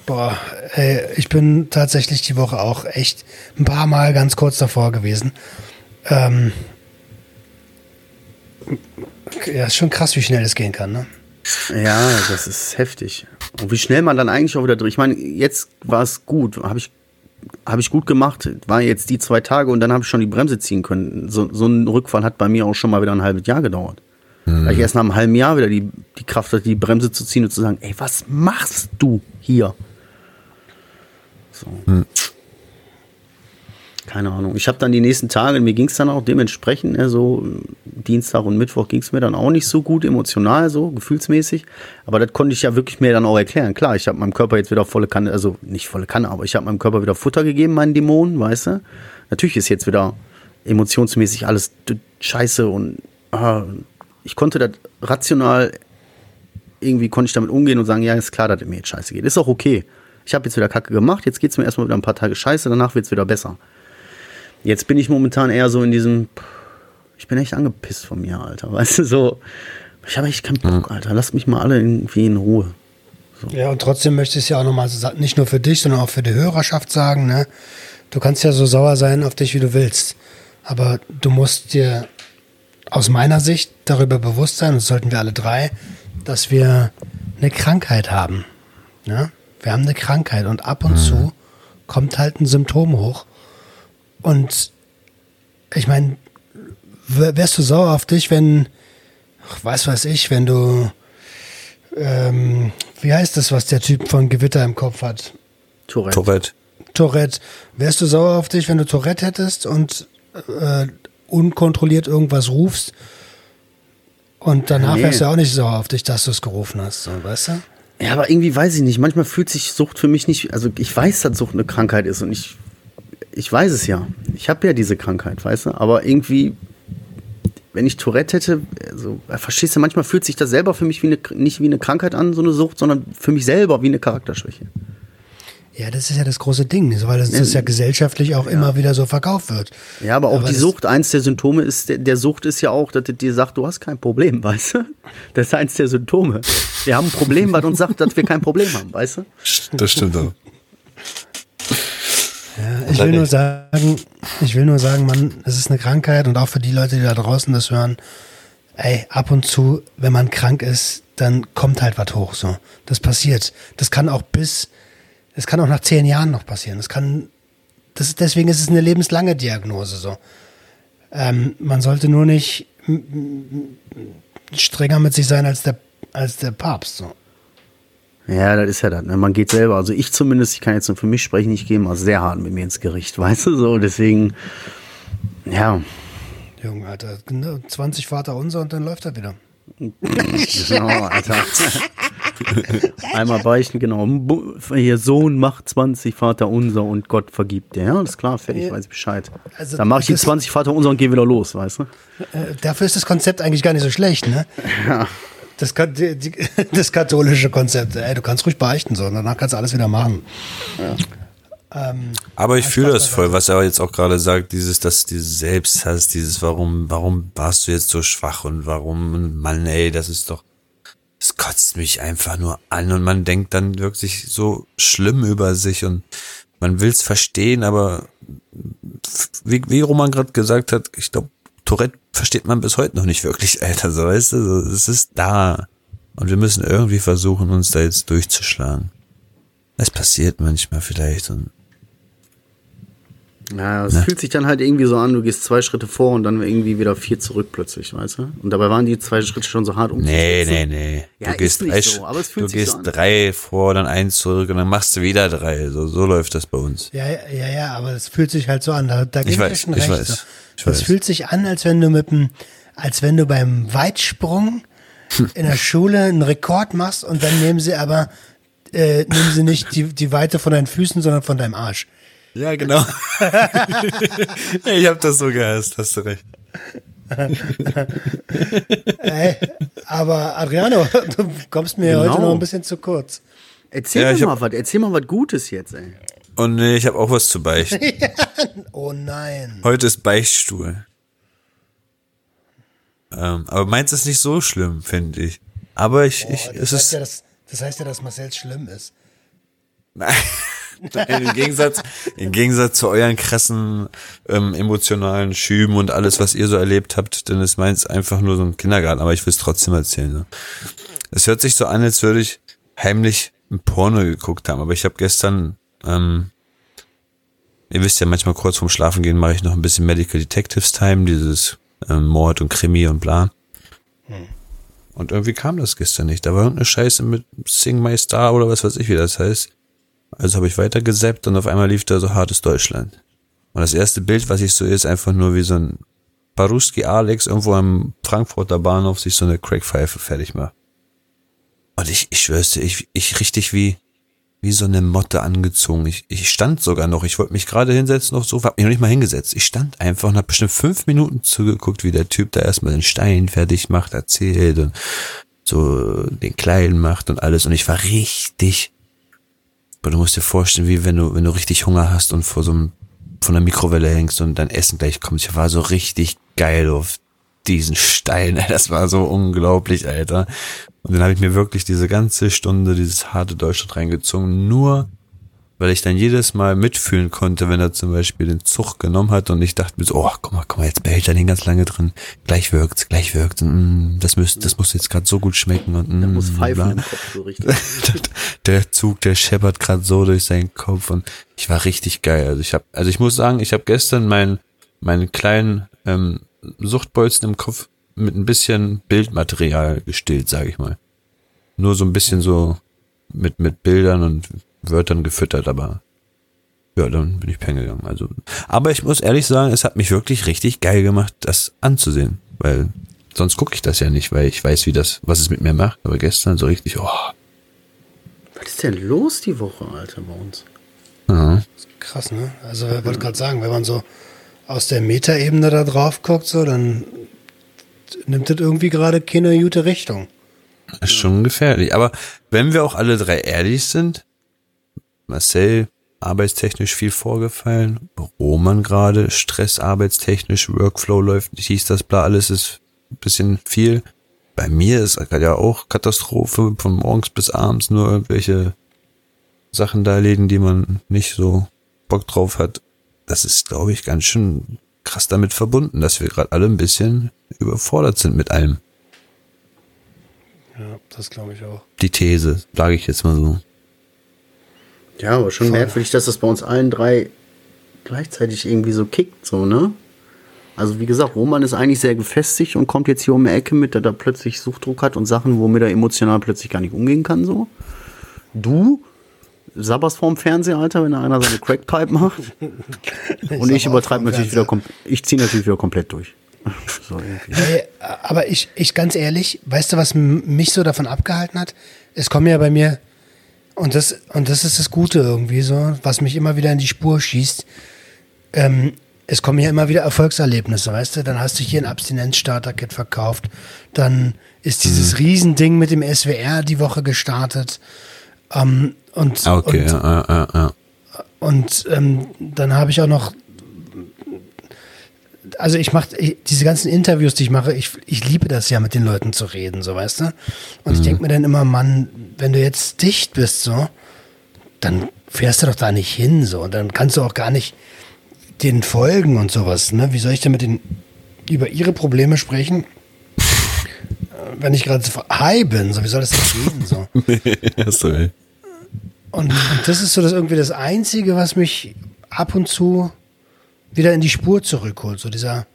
boah, ey, ich bin tatsächlich die Woche auch echt ein paar Mal ganz kurz davor gewesen. Ähm, ja, ist schon krass, wie schnell es gehen kann, ne? Ja, das ist heftig. Und wie schnell man dann eigentlich auch wieder durch. Ich meine, jetzt war es gut. Habe ich, hab ich gut gemacht. War jetzt die zwei Tage und dann habe ich schon die Bremse ziehen können. So, so ein Rückfall hat bei mir auch schon mal wieder ein halbes Jahr gedauert. Weil ich erst nach einem halben Jahr wieder die, die Kraft hatte, die Bremse zu ziehen und zu sagen, ey, was machst du hier? So. Keine Ahnung. Ich habe dann die nächsten Tage, mir ging es dann auch dementsprechend, ne, so Dienstag und Mittwoch ging es mir dann auch nicht so gut emotional, so gefühlsmäßig. Aber das konnte ich ja wirklich mir dann auch erklären. Klar, ich habe meinem Körper jetzt wieder volle Kanne, also nicht volle Kanne, aber ich habe meinem Körper wieder Futter gegeben, meinen Dämonen, weißt du. Natürlich ist jetzt wieder emotionsmäßig alles scheiße und ah, ich konnte das rational irgendwie konnte ich damit umgehen und sagen, ja, ist klar, dass es mir jetzt scheiße geht. Ist auch okay. Ich habe jetzt wieder Kacke gemacht, jetzt geht es mir erstmal wieder ein paar Tage scheiße, danach wird es wieder besser. Jetzt bin ich momentan eher so in diesem, ich bin echt angepisst von mir, Alter. [laughs] Weißt du, so, ich habe echt keinen Bock, Alter. Lasst mich mal alle irgendwie in Ruhe. Ja, und trotzdem möchte ich es ja auch nochmal so nicht nur für dich, sondern auch für die Hörerschaft sagen, ne? Du kannst ja so sauer sein auf dich, wie du willst. Aber du musst dir aus meiner Sicht darüber bewusst sein, und das sollten wir alle drei, dass wir eine Krankheit haben. Ne? Wir haben eine Krankheit und ab und zu kommt halt ein Symptom hoch. Und ich meine, wärst du sauer auf dich, wenn, was weiß ich, wenn du ähm, wie heißt das, was der Typ von Gewitter im Kopf hat? Tourette. Tourette. Tourette. Wärst du sauer auf dich, wenn du Tourette hättest und äh, unkontrolliert irgendwas rufst? Und danach Nee. wärst du auch nicht sauer auf dich, dass du es gerufen hast, so, weißt du? Ja, aber irgendwie weiß ich nicht. Manchmal fühlt sich Sucht für mich nicht. Also ich weiß, dass Sucht eine Krankheit ist und ich, ich weiß es ja. Ich habe ja diese Krankheit, weißt du. Aber irgendwie wenn ich Tourette hätte, also, äh, verstehst du, manchmal fühlt sich das selber für mich wie eine, nicht wie eine Krankheit an, so eine Sucht, sondern für mich selber wie eine Charakterschwäche. Ja, das ist ja das große Ding, weil das, das ja gesellschaftlich auch immer wieder so verkauft wird. Ja, aber auch Aber die Sucht, eins der Symptome ist, der, der Sucht ist ja auch, dass dir sagt, du hast kein Problem, [laughs] weißt du? Das ist eins der Symptome. Wir haben ein Problem, weil uns sagt, dass wir kein Problem haben, weißt du? Das stimmt auch. Ja, ich will nur sagen, ich will nur sagen, man, es ist eine Krankheit und auch für die Leute, die da draußen das hören, ey, ab und zu, wenn man krank ist, dann kommt halt was hoch, so. Das passiert. Das kann auch bis, das kann auch nach zehn Jahren noch passieren. Das kann, das deswegen ist es eine lebenslange Diagnose, so. Ähm, man sollte nur nicht strenger mit sich sein als der, als der Papst, so. Ja, das ist ja das. Ne? Man geht selber, also ich zumindest, ich kann jetzt nur für mich sprechen, ich gehe mal sehr hart mit mir ins Gericht, [laughs] weißt du, so, deswegen, ja, Junge, Alter, ne, 20 Vater unser und dann läuft er wieder. [laughs] genau, Alter. [laughs] [laughs] Einmal beichten, genau. Hier Sohn macht 20 Vater unser und Gott vergibt dir. Ja, das ist klar, fertig, Ja. weiß ich Bescheid. Also Dann mache ich die das- 20 Vater unser und gehe wieder los, weißt du? Äh, dafür ist das Konzept eigentlich gar nicht so schlecht, ne? [laughs] Das, Ka- die, die, [laughs] das katholische Konzept. Ey, du kannst ruhig beichten, so, und danach kannst du alles wieder machen. Aber ich Ja, fühle das voll, was er jetzt auch gerade sagt, dieses, dass dieses Selbsthass, dieses, warum, warum warst du jetzt so schwach und warum, Mann, ey, das ist doch, es kotzt mich einfach nur an und man denkt dann wirklich so schlimm über sich und man will's verstehen, aber wie, wie Roman gerade gesagt hat, ich glaube, Tourette versteht man bis heute noch nicht wirklich, [laughs] Alter, so weißt du, es ist da und wir müssen irgendwie versuchen, uns da jetzt durchzuschlagen. Es passiert manchmal vielleicht und Ja, es fühlt sich dann halt irgendwie so an, du gehst zwei Schritte vor und dann irgendwie wieder vier zurück plötzlich, weißt du? Und dabei waren die zwei Schritte schon so hart Nee, umzusetzen. nee, nee. Ja, du gehst drei, so, aber es fühlt du sich gehst so an. drei vor, dann eins zurück und dann machst du wieder drei. So, so läuft das bei uns. Ja, ja, ja, ja, aber es fühlt sich halt so an. Da, da ich, weiß, ich recht. weiß, ich weiß. fühlt sich an, als wenn du mit dem, als wenn du beim Weitsprung [laughs] in der Schule einen Rekord machst und dann nehmen sie aber, äh, nehmen sie nicht die, die Weite von deinen Füßen, sondern von deinem Arsch. Ja, genau. [laughs] ich hab das so gehasst, hast du recht. [laughs] Ey, aber Adriano, du kommst mir Genau. heute noch ein bisschen zu kurz. Erzähl Ja, mir ich mal was, erzähl mal was Gutes jetzt, ey. Und nee, ich habe auch was zu beichten. [laughs] Oh nein. Heute ist Beichtstuhl. Ähm, aber meins ist nicht so schlimm, finde ich. Aber ich, ich, Boah, es das, heißt ist, ja, dass, das heißt ja, dass Marcel schlimm ist. Nein, im Gegensatz, im Gegensatz zu euren krassen ähm, emotionalen Schüben und alles, was ihr so erlebt habt, dann ist meins einfach nur so ein Kindergarten, aber ich will es trotzdem erzählen. So. Es hört sich so an, als würde ich heimlich ein Porno geguckt haben, aber ich habe gestern, ähm, ihr wisst ja, manchmal kurz vorm Schlafen gehen mache ich noch ein bisschen Medical Detectives Time, dieses ähm, Mord und Krimi und bla. Und irgendwie kam das gestern nicht. Da war irgendeine Scheiße mit Sing My Star oder was weiß ich, wie das heißt. Also habe ich weiter gesappt und auf einmal lief da so hartes Deutschland. Und das erste Bild, was ich so ist, einfach nur wie so ein Baruski Alex irgendwo am Frankfurter Bahnhof sich so eine Crackpfeife fertig macht. Und ich, ich schwör's dir, ich, ich richtig wie, wie so eine Motte angezogen. Ich, ich stand sogar noch, ich wollte mich gerade hinsetzen auf Sofa, hab mich noch nicht mal hingesetzt. Ich stand einfach und hab bestimmt fünf Minuten zugeguckt, wie der Typ da erstmal den Stein fertig macht, erzählt und so den Kleinen macht und alles. Und ich war richtig, aber du musst dir vorstellen, wie wenn du, wenn du richtig Hunger hast und vor so einem, von der Mikrowelle hängst und dein Essen gleich kommt. Ich war so richtig geil auf diesen Stein. [laughs] Das war so unglaublich, Alter. Und dann habe ich mir wirklich diese ganze Stunde dieses harte Deutschland reingezogen, nur weil ich dann jedes Mal mitfühlen konnte, wenn er zum Beispiel den Zug genommen hat und ich dachte mir so, oh, guck mal, guck mal, jetzt behält er den ganz lange drin. Gleich wirkt's, gleich wirkt's. Und, mm, das müsste, das muss jetzt gerade so gut schmecken und mm, Muss pfeifen bla. im Kopf so richtig. [laughs] der Zug, der scheppert gerade so durch seinen Kopf und ich war richtig geil. Also ich habe, also ich muss sagen, ich habe gestern meinen meinen kleinen ähm, Suchtbolzen im Kopf mit ein bisschen Bildmaterial gestillt, sage ich mal. Nur so ein bisschen so mit mit Bildern und Wörtern gefüttert, aber ja, dann bin ich pennen gegangen. Also, aber ich muss ehrlich sagen, es hat mich wirklich richtig geil gemacht, das anzusehen, weil sonst gucke ich das ja nicht, weil ich weiß, wie das, was es mit mir macht. Aber gestern so richtig, oh, Was ist denn los die Woche, Alter, bei uns? ja. Krass, ne? Also ich wollte gerade sagen, wenn man so aus der Metaebene da drauf guckt, so, dann nimmt das irgendwie gerade keine gute Richtung. Ist schon gefährlich. Aber wenn wir auch alle drei ehrlich sind, Marcel, arbeitstechnisch viel vorgefallen, Roman gerade, Stress arbeitstechnisch, Workflow läuft, nicht hieß das bla, alles ist ein bisschen viel. Bei mir ist ja auch Katastrophe, von morgens bis abends nur irgendwelche Sachen da erledigen, die man nicht so Bock drauf hat. Das ist, glaube ich, ganz schön krass damit verbunden, dass wir gerade alle ein bisschen überfordert sind mit allem. Ja, das glaube ich auch. Die These, sage ich jetzt mal so. Ja, aber schon Voll. merkwürdig, dass das bei uns allen drei gleichzeitig irgendwie so kickt, so, ne? Also wie gesagt, Roman ist eigentlich sehr gefestigt und kommt jetzt hier um die Ecke mit, dass er plötzlich Suchtdruck hat und Sachen, womit er emotional plötzlich gar nicht umgehen kann, so. Du sabberst vorm Fernseher, Alter, wenn da einer seine Crackpipe macht. [laughs] und ich übertreibe natürlich wieder, ich ziehe natürlich wieder komplett durch. [laughs] So, irgendwie. Ey, aber ich, ich ganz ehrlich, weißt du, was mich so davon abgehalten hat? Es kommen ja bei mir, und das, und das ist das Gute irgendwie so, was mich immer wieder in die Spur schießt. Ähm, es kommen ja immer wieder Erfolgserlebnisse, weißt du? Dann hast du hier ein Abstinenzstarter-Kit verkauft. Dann ist dieses Riesending mit dem SWR die Woche gestartet. Ähm, und, Ah, Okay, und, ja, ja, ja. und ähm, dann habe ich auch noch, also ich mache diese ganzen Interviews, die ich mache, ich, ich liebe das ja, mit den Leuten zu reden, so weißt du. Und ich denke mir dann immer, Mann, wenn du jetzt dicht bist, so, dann fährst du doch da nicht hin, so. Und dann kannst du auch gar nicht den folgen und sowas, ne? Wie soll ich denn mit den über ihre Probleme sprechen? äh, Wenn ich gerade so high bin, so, wie soll das denn gehen, so? [laughs] Recht. Und, und das ist so das irgendwie das Einzige, was mich ab und zu wieder in die Spur zurückholt. So dieser,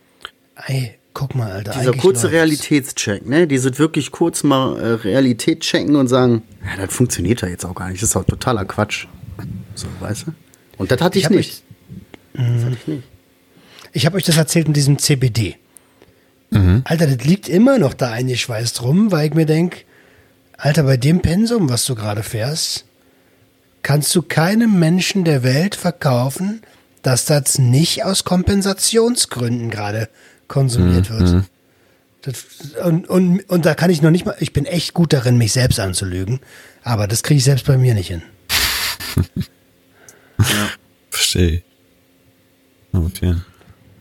ey, guck mal, Alter. Dieser kurze läuft's. Realitätscheck, ne? Die sind wirklich kurz mal äh, Realität checken und sagen, ja, das funktioniert ja jetzt auch gar nicht. Das ist doch totaler Quatsch. So, weißt du? Und das hatte ich, hab nicht. Das hatte ich nicht. Ich habe euch das erzählt mit diesem CBD. Alter, das liegt immer noch da eingeschweißt rum, weil ich mir denk, Alter, bei dem Pensum, was du gerade fährst, kannst du keinem Menschen der Welt verkaufen, dass das nicht aus Kompensationsgründen gerade konsumiert wird. Das, und, und, und da kann ich noch nicht mal, ich bin echt gut darin, mich selbst anzulügen, aber das kriege ich selbst bei mir nicht hin. [laughs] Verstehe. Okay.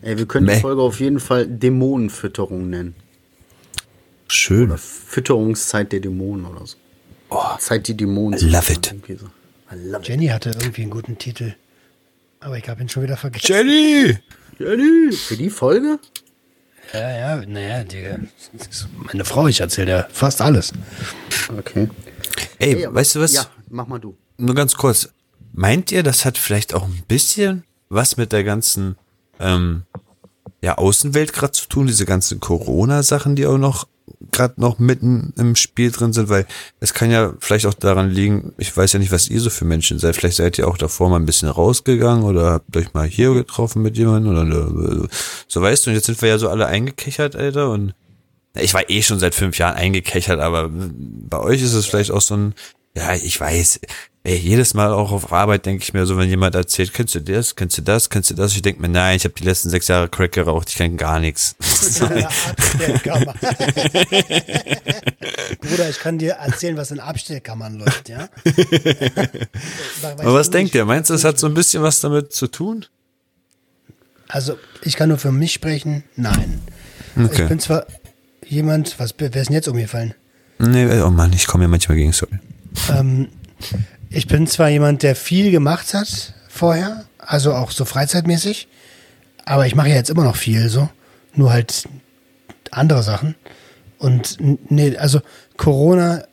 Ey, wir können die Folge auf jeden Fall Dämonenfütterung nennen. Schön. Fütterungszeit der Dämonen oder so. Zeit die Dämonen. I love it. So. I love it. Jenny hatte irgendwie einen guten Titel, aber ich habe ihn schon wieder vergessen. Jenny! Jenny! Für die Folge? Ja, ja, naja, Digga. das ist Meine Frau, ich erzähle ja fast alles. Okay. Ey, Ey, weißt du was? Ja, mach mal du. Nur ganz kurz. Meint ihr, das hat vielleicht auch ein bisschen was mit der ganzen ähm, ja, Außenwelt gerade zu tun, diese ganzen Corona-Sachen, die auch noch gerade noch mitten im Spiel drin sind, weil es kann ja vielleicht auch daran liegen, ich weiß ja nicht, was ihr so für Menschen seid, vielleicht seid ihr auch davor mal ein bisschen rausgegangen oder habt euch mal hier getroffen mit jemandem oder äh, so weißt du, und jetzt sind wir ja so alle eingekechert, Alter, und ich war eh schon seit fünf Jahren eingekechert, aber bei euch ist es vielleicht auch so ein, ja, ich weiß, ey, jedes Mal auch auf Arbeit denke ich mir so, wenn jemand erzählt, kennst du das, kennst du das, kennst du das? Ich denke mir, nein, ich habe die letzten sechs Jahre Crack geraucht, ich kann gar nichts. [laughs] [laughs] Bruder, ich kann dir erzählen, was in Abstellkammern läuft, ja? [laughs] Aber was denkt ihr? Meinst du, es hat so ein bisschen was damit zu tun? Also, ich kann nur für mich sprechen, nein. Okay. Ich bin zwar jemand, was, wer ist denn jetzt umgefallen? Nee, oh Mann, ich komme mir manchmal gegen, sorry. Ähm, ich bin zwar jemand, der viel gemacht hat vorher, also auch so freizeitmäßig, aber ich mache ja jetzt immer noch viel so, nur halt andere Sachen. Und nee, also Corona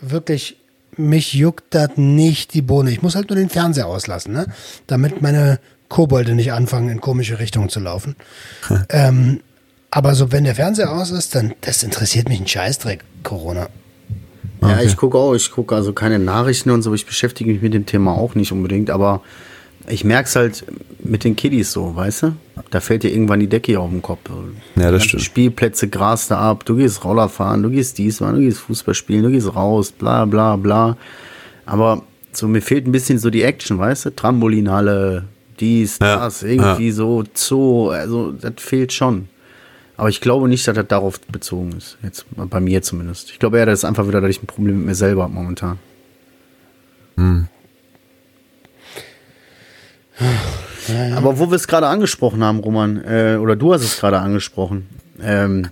wirklich, mich juckt das nicht die Bohne. Ich muss halt nur den Fernseher auslassen, ne? Damit meine Kobolde nicht anfangen, in komische Richtungen zu laufen. [laughs] ähm, aber so, wenn der Fernseher aus ist, dann, das interessiert mich ein Scheißdreck, Corona. Ja, ich gucke auch, ich gucke also keine Nachrichten und so, ich beschäftige mich mit dem Thema auch nicht unbedingt, aber ich merke es halt mit den Kiddies so, weißt du? Da fällt dir irgendwann die Decke auf den Kopf. Ja, das stimmt. Spielplätze grast da ab, du gehst Roller fahren, du gehst dies machen, du gehst Fußball spielen, du gehst raus, bla bla bla. Aber so, mir fehlt ein bisschen so die Action, weißt du? Trampolinhalle, dies, Ja, das, irgendwie so Zoo, also das fehlt schon. Aber ich glaube nicht, dass das darauf bezogen ist. Jetzt bei mir zumindest. Ich glaube eher, das ist einfach wieder, dass ich ein Problem mit mir selber habe momentan. Aber wo wir es gerade angesprochen haben, Roman, äh, oder du hast es gerade angesprochen, ähm,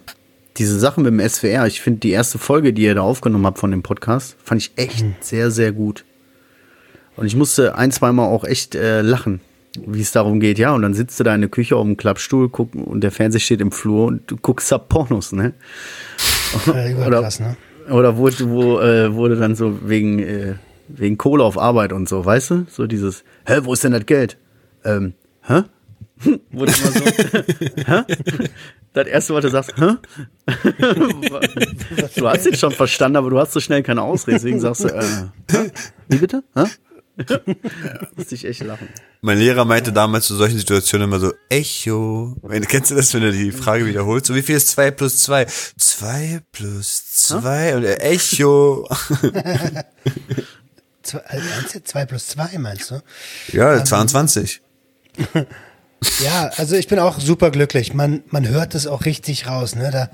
diese Sachen mit dem SWR, ich finde die erste Folge, die ihr da aufgenommen habt von dem Podcast, fand ich echt sehr, sehr gut. Und ich musste ein, zweimal auch echt äh, lachen, wie es darum geht, ja. Und dann sitzt du da in der Küche auf dem Klappstuhl gucken, und der Fernseher steht im Flur und du guckst da Pornos, ne? Äh, überkrass, ne? Oder wo, wo äh, wurde dann so wegen, äh, wegen Kohle auf Arbeit und so, weißt du? So dieses, hä, wo ist denn das Geld? Ähm, hä? [laughs] wurde immer so, [laughs] hä? Das erste, was du sagst, hä? [laughs] du hast es schon verstanden, aber du hast so schnell keine Ausrede, deswegen sagst du, äh, hä? Wie bitte? Hä? Musste ich echt lachen. Mein Lehrer meinte damals zu solchen Situationen immer so, Echo. Kennst du das, wenn du die Frage wiederholst? So, wie viel ist zwei plus zwei? Zwei plus zwei und Echo. [laughs] Zwei, du? Zwei plus zwei meinst du? Ja, 22. [laughs] Ja, also ich bin auch super glücklich. Man, man hört es auch richtig raus. Ne? Da,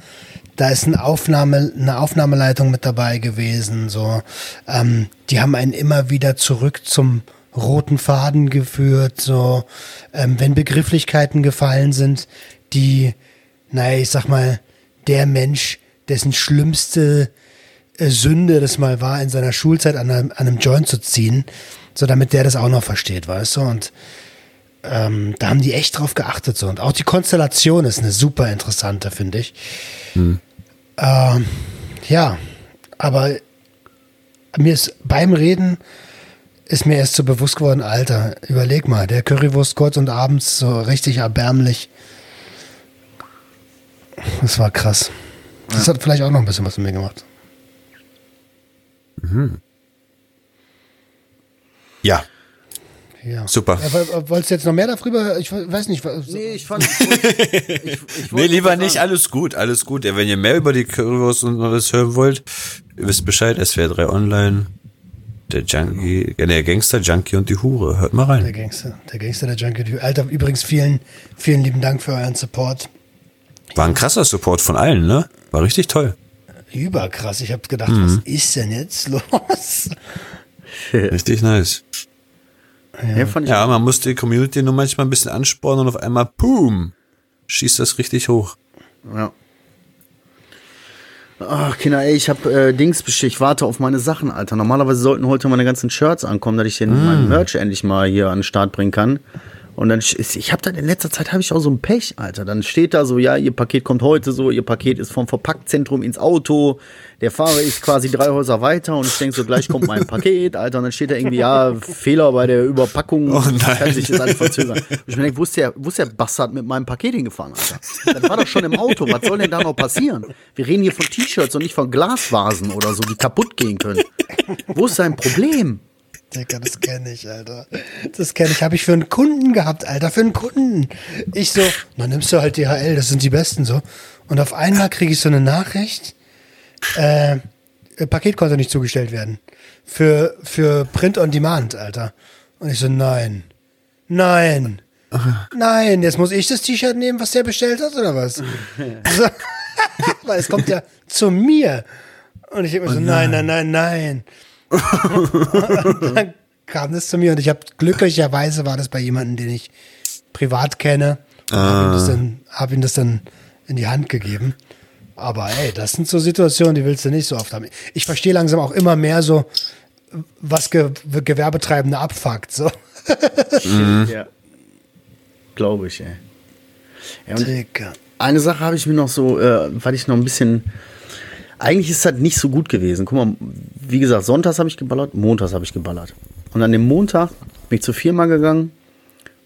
da ist eine, Aufnahme, eine Aufnahmeleitung mit dabei gewesen. So, ähm, die haben einen immer wieder zurück zum roten Faden geführt. So, ähm, wenn Begrifflichkeiten gefallen sind, die, naja, ich sag mal, der Mensch, dessen schlimmste äh, Sünde das mal war, in seiner Schulzeit an einem, an einem Joint zu ziehen, so damit der das auch noch versteht, weißt du? Und ähm, da haben die echt drauf geachtet so. Und auch die Konstellation ist eine super interessante, finde ich. Ähm, ja, aber mir ist beim Reden ist mir erst so bewusst geworden, Alter, überleg mal, der Currywurst kurz und abends so richtig erbärmlich. Das war krass. Das hat vielleicht auch noch ein bisschen was mit mir gemacht. Ja, Ja. Super. Ja, woll- wolltest du jetzt noch mehr darüber? Ich weiß nicht. Nee, ich fand. Ich, ich, Nee, lieber sagen- nicht, alles gut, alles gut. Ja, wenn ihr mehr über die Currywurst und alles hören wollt, ihr wisst Bescheid, SWR 3 Online, der Junkie, äh, der Gangster, Junkie und die Hure. Hört mal Der rein. Gangster, der Gangster, der Junkie. Alter, übrigens vielen, vielen lieben Dank für euren Support. War ein krasser Support von allen, ne? War richtig toll. Überkrass. Ich habe gedacht, was ist denn jetzt los? Richtig nice. Ja, fand ich Ja, man muss die Community nur manchmal ein bisschen anspornen und auf einmal, boom, schießt das richtig hoch. Ja. Ach, Kinder, ey, ich hab äh, Dings bestellt. Ich warte auf meine Sachen, Alter. Normalerweise sollten heute meine ganzen Shirts ankommen, dass ich den mein Merch endlich mal hier an den Start bringen kann. Und dann, sch- ich habe dann in letzter Zeit habe ich auch so ein Pech, Alter. Dann steht da so, ja, ihr Paket kommt heute so, ihr Paket ist vom Verpackzentrum ins Auto. Der Fahrer ist quasi drei Häuser weiter und ich denk so, gleich kommt mein Paket, Alter. Und dann steht da irgendwie, ja, Fehler bei der Überpackung. Oh nein. Kann sich das alles verzögern. Und ich mir denke, wo ist der, wo ist der Bastard mit meinem Paket hingefahren, Alter? Das war doch schon im Auto. Was soll denn da noch passieren? Wir reden hier von T-Shirts und nicht von Glasvasen oder so, die kaputt gehen können. Wo ist sein Problem? Digga, das kenne ich, Alter. Das kenne ich. Habe ich für einen Kunden gehabt, Alter. Für einen Kunden. Ich so, na nimmst du halt DHL, das sind die besten so. Und auf einmal kriege ich so eine Nachricht, äh, Paket konnte nicht zugestellt werden. Für, für Print on Demand, Alter. Und ich so, nein. Nein. Nein, jetzt muss ich das T-Shirt nehmen, was der bestellt hat, oder was? [laughs] so, [laughs] weil es kommt ja zu mir. Und ich denke mir so, nein, nein, nein, nein. Und [laughs] dann kam das zu mir und ich habe glücklicherweise war das bei jemandem, den ich privat kenne. Und hab, ihm das dann, hab ihm das dann in die Hand gegeben. Aber ey, das sind so Situationen, die willst du nicht so oft haben. Ich verstehe langsam auch immer mehr so, was Ge Gewerbetreibende abfuckt. So. [laughs] Ja. Glaube ich, ey. Ja, eine Sache habe ich mir noch so, äh, weil ich noch ein bisschen. Eigentlich ist das nicht so gut gewesen. Guck mal, wie gesagt, sonntags habe ich geballert, montags habe ich geballert. Und an dem Montag bin ich zur Firma gegangen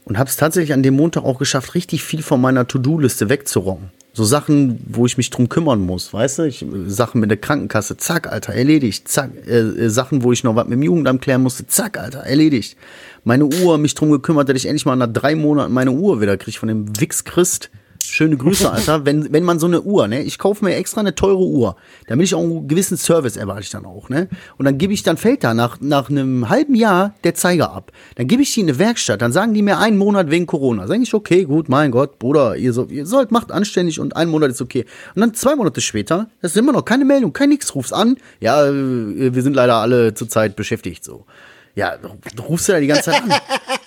und habe es tatsächlich an dem Montag auch geschafft, richtig viel von meiner To-Do-Liste wegzurocken. So Sachen, wo ich mich drum kümmern muss, weißt du? Ich, Sachen mit der Krankenkasse, zack, Alter, erledigt, zack. Äh, äh, Sachen, wo ich noch was mit dem Jugendamt klären musste, zack, Alter, erledigt. Meine Uhr, mich drum gekümmert, dass ich endlich mal nach drei Monaten meine Uhr wieder kriege von dem Wix Christ. Schöne Grüße, [laughs] Alter. Wenn, wenn man so eine Uhr, ne, ich kaufe mir extra eine teure Uhr, damit ich auch einen gewissen Service erwarte ich dann auch, ne? Und dann gebe ich, dann fällt da nach, nach einem halben Jahr der Zeiger ab. Dann gebe ich die in eine Werkstatt, dann sagen die mir einen Monat wegen Corona. Sag ich, okay, gut, mein Gott, Bruder, ihr, so, ihr sollt, macht anständig und ein Monat ist okay. Und dann zwei Monate später, das ist immer noch keine Meldung, kein nix, rufst an. Ja, äh, wir sind leider alle zurzeit beschäftigt, so. Ja, du rufst du da die ganze Zeit an.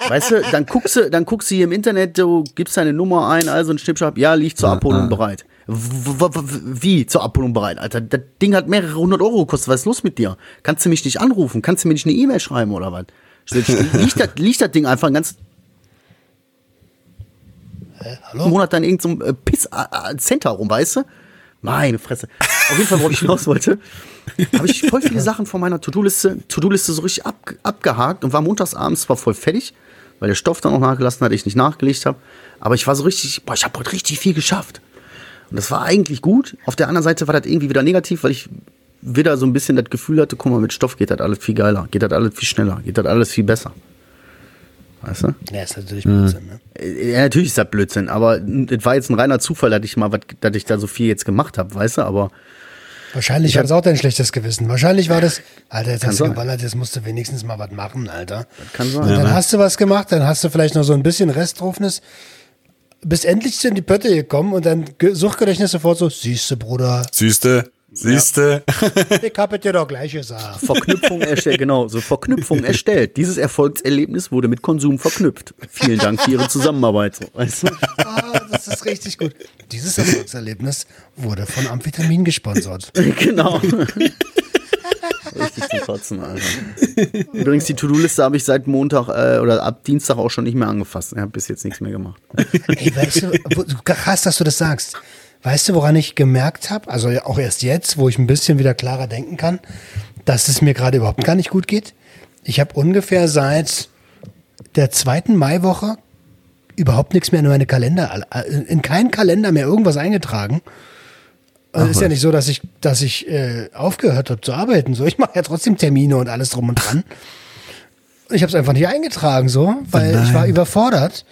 Weißt du, dann guckst du, dann guckst du hier im Internet, du gibst deine Nummer ein, also ein Schnippschab, ja, liegt zur Abholung bereit. Wie zur Abholung bereit, Alter? Das Ding hat mehrere hundert Euro gekostet. Was ist los mit dir? Kannst du mich nicht anrufen? Kannst du mir nicht eine E-Mail schreiben oder was? [laughs] Liegt das, liegt das Ding einfach ein ganz Hallo? Monat dann irgend so äh, Piss äh, äh, rum, weißt du? Meine Fresse. Auf jeden Fall, worauf ich hinaus wollte, habe ich voll viele Sachen von meiner To-Do-Liste To-Do-Liste so richtig ab, abgehakt und war montags abends zwar voll fertig, weil der Stoff dann auch nachgelassen hat, ich nicht nachgelegt habe. Aber ich war so richtig, boah, ich habe heute richtig viel geschafft. Und das war eigentlich gut. Auf der anderen Seite war das irgendwie wieder negativ, weil ich wieder so ein bisschen das Gefühl hatte, guck mal, mit Stoff geht das alles viel geiler, geht das alles viel schneller, geht das alles viel besser. Weißt du? Ja, ist natürlich Blödsinn, ne? Ja, natürlich ist das Blödsinn, aber es war jetzt ein reiner Zufall, dass ich mal, was- dass ich da so viel jetzt gemacht habe, weißt du, aber Wahrscheinlich hat es auch dein schlechtes Gewissen. Wahrscheinlich war das, Alter, jetzt hast du geballert, jetzt musst du wenigstens mal was machen, Alter. kann sein. Und dann hast du was gemacht, dann hast du vielleicht noch so ein bisschen Restdrufnis, bist endlich in die Pötte gekommen und dann Ge- Suchtgedächtnis sofort so, siehste, Bruder, Siehste, siehste. ich hab es dir doch gleich gesagt. Verknüpfung erstellt, [laughs] genau, so Verknüpfung erstellt. Dieses Erfolgserlebnis wurde mit Konsum verknüpft. Vielen Dank für Ihre Zusammenarbeit. So, weißt du? Ah, das ist richtig gut. Dieses Erfolgserlebnis wurde von Amphetamin gesponsert. [laughs] genau. [laughs] Richtig zum Kotzen, Alter. Übrigens, die To-Do-Liste habe ich seit Montag äh, oder ab Dienstag auch schon nicht mehr angefasst. Ich habe bis jetzt nichts mehr gemacht. Ey, weißt du, wo- krass, dass du das sagst. Weißt du, woran ich gemerkt habe, also auch erst jetzt, wo ich ein bisschen wieder klarer denken kann, dass es mir gerade überhaupt gar nicht gut geht? Ich habe ungefähr seit der zweiten Maiwoche überhaupt nichts mehr in meine Kalender, in keinen Kalender mehr irgendwas eingetragen. Also ist ja nicht so, dass ich, dass ich äh, aufgehört habe zu arbeiten. So, ich mache ja trotzdem Termine und alles drum und dran. Ich habe es einfach nicht eingetragen, so, weil ich war überfordert.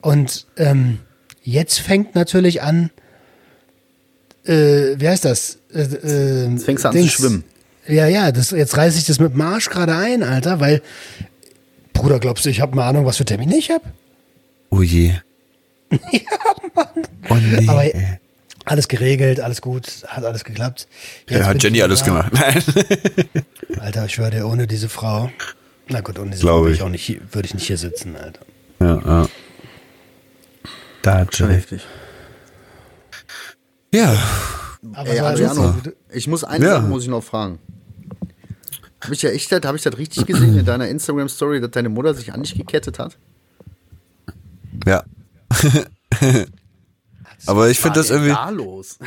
Und ähm, jetzt fängt natürlich an, äh, wie heißt das? Äh, äh, Jetzt fängst du an zu schwimmen. Ja, ja, das, jetzt reiße ich das mit dem Arsch gerade ein, Alter, weil, Bruder, glaubst du, ich habe eine Ahnung, was für Termine ich habe? Oh je. [laughs] ja, Mann. Oh nee. Aber alles geregelt, alles gut, hat alles geklappt. Jetzt ja, hat Jenny alles da. gemacht. [laughs] Nein. Alter, ich schwöre dir, ohne diese Frau, na gut, ohne diese Glaub Frau würde ich. ich auch nicht, hier- würde ich nicht hier sitzen, Alter. ja, ja. Da hat Schon heftig. Ja. Aber Ey, Adriano, ich muss eine Ja. Sache muss ich noch fragen. Habe ich ja echt, habe ich das richtig gesehen in deiner Instagram Story, dass deine Mutter sich an dich gekettet hat? Ja. Aber ich finde das Was war denn irgendwie, da los?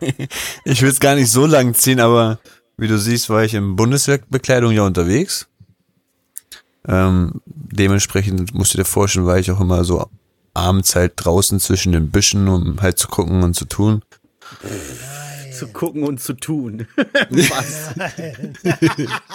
[laughs] ich will es gar nicht so lang ziehen, aber wie du siehst, war ich in Bundeswerbekleidung ja unterwegs. Ähm, dementsprechend musst du dir vorstellen, war ich auch immer so abends halt draußen zwischen den Büschen, um halt zu gucken und zu tun. zu gucken und zu tun. [laughs] Was?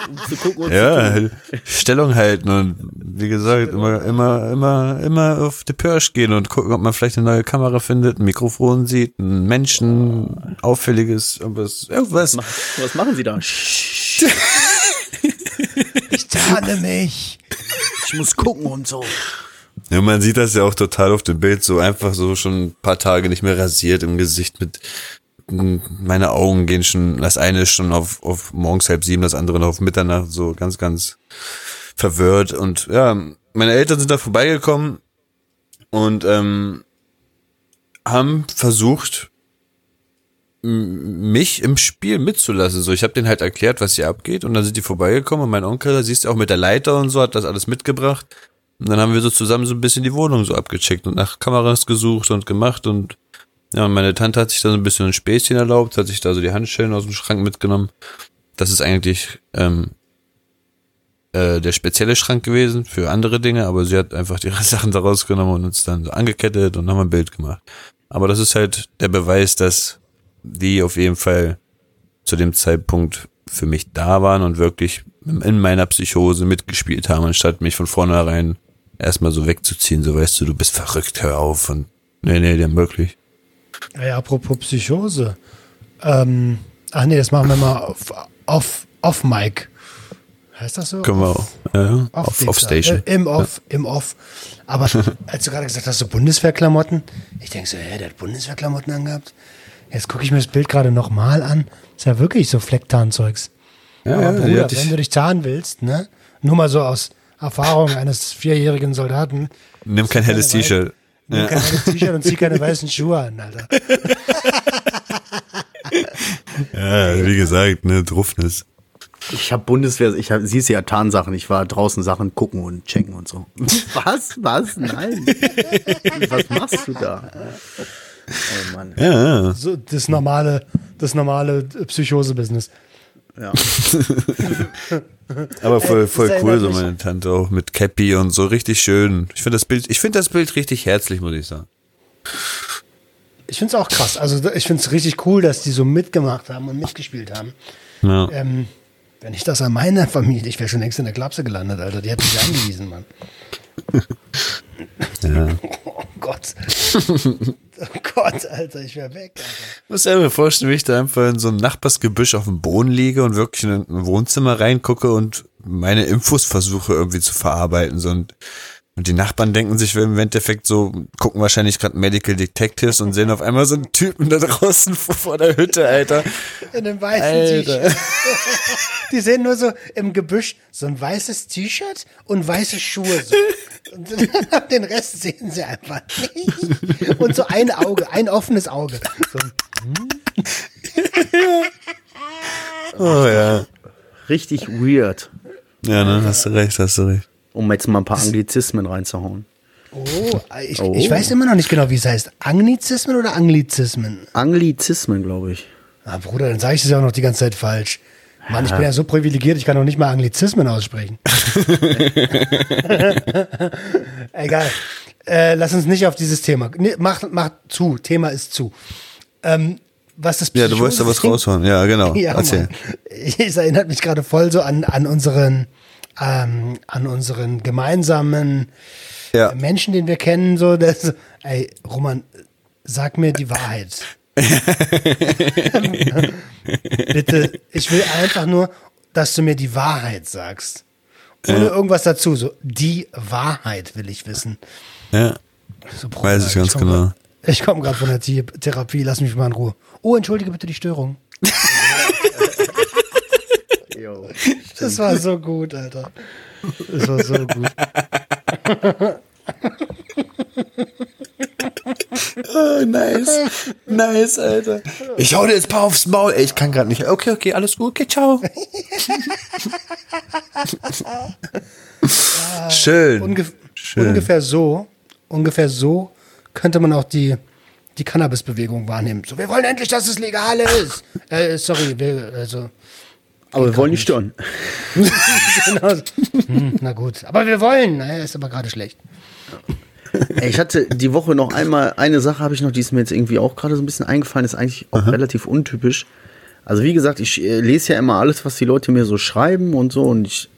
um zu gucken und Ja, zu tun. halt Stellung halten und wie gesagt, immer, immer, immer, immer auf die Pirsch gehen und gucken, ob man vielleicht eine neue Kamera findet, ein Mikrofon sieht, einen Menschen, auffälliges, irgendwas, irgendwas. Was machen sie da? ich tarne mich. Ich muss gucken und so. Ja, man sieht das ja auch total auf dem Bild, so einfach so schon ein paar Tage nicht mehr rasiert im Gesicht mit, meine Augen gehen schon, das eine ist schon auf, auf morgens halb sieben, das andere noch auf Mitternacht, so ganz, ganz verwirrt und ja, meine Eltern sind da vorbeigekommen und ähm, haben versucht, mich im Spiel mitzulassen. So, ich habe denen halt erklärt, was hier abgeht und dann sind die vorbeigekommen und mein Onkel, siehst du auch mit der Leiter und so, hat das alles mitgebracht. Und dann haben wir so zusammen so ein bisschen die Wohnung so abgecheckt und nach Kameras gesucht und gemacht und ja, meine Tante hat sich da so ein bisschen ein Späßchen erlaubt, hat sich da so die Handschellen aus dem Schrank mitgenommen. Das ist eigentlich ähm, äh, der spezielle Schrank gewesen für andere Dinge, aber sie hat einfach die [laughs] Sachen da rausgenommen und uns dann so angekettet und haben ein Bild gemacht. Aber das ist halt der Beweis, dass die auf jeden Fall zu dem Zeitpunkt für mich da waren und wirklich in meiner Psychose mitgespielt haben, anstatt mich von vornherein erstmal so wegzuziehen, so weißt du, du bist verrückt, hör auf und nee, nee, der möglich. Ja, apropos Psychose. Ähm, ach nee, das machen wir mal auf, auf, auf Mic. Heißt das so? Können wir auch. Ja, auf, Off, auf Station. Äh, Im Off, im Off. Aber [laughs] als du gerade gesagt hast, so Bundeswehrklamotten, ich denke so, hä, der hat Bundeswehrklamotten angehabt. Jetzt gucke ich mir das Bild gerade nochmal an. Ist ja wirklich so Flecktarnzeugs. Ja, Aber ja, Bruder, wenn du dich tarnen willst, ne? Nur mal so aus Erfahrung eines vierjährigen Soldaten. Nimm kein helles T-Shirt. Nimm Ja. kein helles T-Shirt und zieh keine [laughs] weißen Schuhe an, Alter. [laughs] ja, wie gesagt, ne, Druffnis. Ich habe Bundeswehr, ich hab, siehst ja Tarnsachen, ich war draußen Sachen gucken und checken und so. [laughs] Was? Was? Nein. Was machst du da? Oh Mann. Ja, ja. So das normale, das normale Psychose-Business. Ja. [laughs] Aber voll, voll cool, so meine Tante auch mit Cappy und so richtig schön. Ich finde das Bild, ich finde das Bild richtig herzlich, muss ich sagen. Ich finde es auch krass. Also ich finde es richtig cool, dass die so mitgemacht haben und mitgespielt haben. Ja. Ähm, wenn ich das an meiner Familie, ich wäre schon längst in der Klapse gelandet, Alter. Die hätten mich angewiesen, Mann. [laughs] [laughs] Oh Gott. Oh Gott, Alter, ich wäre weg, Alter. Muss mir vorstellen, wie ich da einfach in so einem Nachbarsgebüsch auf dem Boden liege und wirklich in ein Wohnzimmer reingucke und meine Infos versuche irgendwie zu verarbeiten. So und, und die Nachbarn denken sich im Endeffekt so, gucken wahrscheinlich gerade Medical Detectives und sehen auf einmal so einen Typen da draußen [laughs] vor der Hütte, Alter. In einem weißen. T-Shirt. [laughs] Die sehen nur so im Gebüsch so ein weißes T-Shirt und weiße Schuhe. So. Und [laughs] den Rest sehen sie einfach nicht. Und so ein Auge, ein offenes Auge. So, Oh ja. Richtig weird, Ja, ne, hast du recht, hast du recht. Um jetzt mal ein paar Anglizismen reinzuhauen. oh, ich, Oh. ich weiß immer noch nicht genau, wie es heißt. Anglizismen oder Anglizismen? Anglizismen, glaube ich. Ah, Bruder, dann sage ich das ja auch noch die ganze Zeit falsch. Mann, ich bin ja so privilegiert, ich kann noch nicht mal Anglizismen aussprechen. [laughs] Egal. Äh, lass uns nicht auf dieses Thema. Nee, mach, mach zu. Thema ist zu. Ähm, was das Ja, du wolltest da was raushauen. Ja, genau. [laughs] Ja, Erzähl. Mann. Es erinnert mich gerade voll so an, an unseren, ähm, an unseren gemeinsamen Ja. Menschen, den wir kennen. So, das, ey, Roman, sag mir die Wahrheit. [laughs] Bitte, ich will einfach nur, dass du mir die Wahrheit sagst. Ohne irgendwas dazu. So, die Wahrheit will ich wissen. Ja. So, Bruder, Weiß ich ganz komm genau. grad- Ich komme gerade von der Therapie, lass mich mal in Ruhe. Oh, entschuldige bitte die Störung. [laughs] Jo. [laughs] Das war so gut, Alter. Das war so gut. [laughs] Oh, nice. Nice, Alter. Ich hau dir jetzt ein paar aufs Maul. Ey, ich kann gerade nicht. Okay, okay, alles gut. Okay, ciao. [laughs] Schön. Ungef Schön. Ungefähr so, ungefähr so könnte man auch die, die Cannabis-Bewegung wahrnehmen. So, wir wollen endlich, dass es legal ist. äh, sorry, wir, also, Aber wir wollen nicht stören. genau. [laughs] na gut. Aber wir wollen. Naja, ist aber gerade schlecht. Ey, ich hatte die Woche noch einmal, eine Sache habe ich noch, die ist mir jetzt irgendwie auch gerade so ein bisschen eingefallen, ist eigentlich auch relativ untypisch. Also wie gesagt, ich äh, lese ja immer alles, was die Leute mir so schreiben und so und ich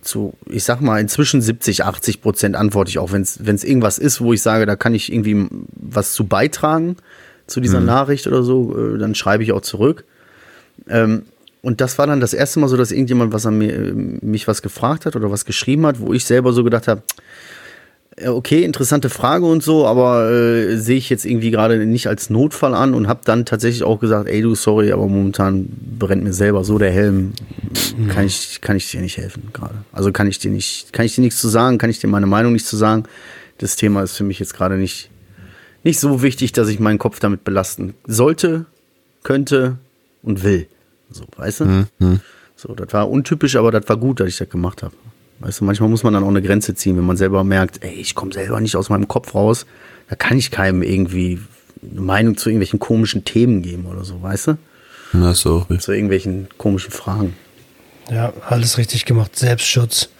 zu, ich sag mal, inzwischen 70, 80 Prozent antworte ich auch, wenn es irgendwas ist, wo ich sage, da kann ich irgendwie was zu beitragen zu dieser Nachricht oder so, äh, dann schreibe ich auch zurück. Ähm, und das war dann das erste Mal so, dass irgendjemand was an mir, äh, mich was gefragt hat oder was geschrieben hat, wo ich selber so gedacht habe, ja, okay, interessante Frage und so, aber äh, sehe ich jetzt irgendwie gerade nicht als Notfall an und habe dann tatsächlich auch gesagt, ey du, sorry, aber momentan brennt mir selber so der Helm, kann ich kann ich dir nicht helfen gerade. Also kann ich dir nicht, kann ich dir nichts zu sagen, kann ich dir meine Meinung nicht zu sagen. Das Thema ist für mich jetzt gerade nicht nicht so wichtig, dass ich meinen Kopf damit belasten sollte, könnte und will. So, weißt du? So, das war untypisch, aber das war gut, dass ich das gemacht habe. Weißt du, manchmal muss man dann auch eine Grenze ziehen, wenn man selber merkt, ey, ich komme selber nicht aus meinem Kopf raus, da kann ich keinem irgendwie eine Meinung zu irgendwelchen komischen Themen geben oder so, weißt du? Na, so. Zu irgendwelchen komischen Fragen. Ja, alles richtig gemacht. Selbstschutz.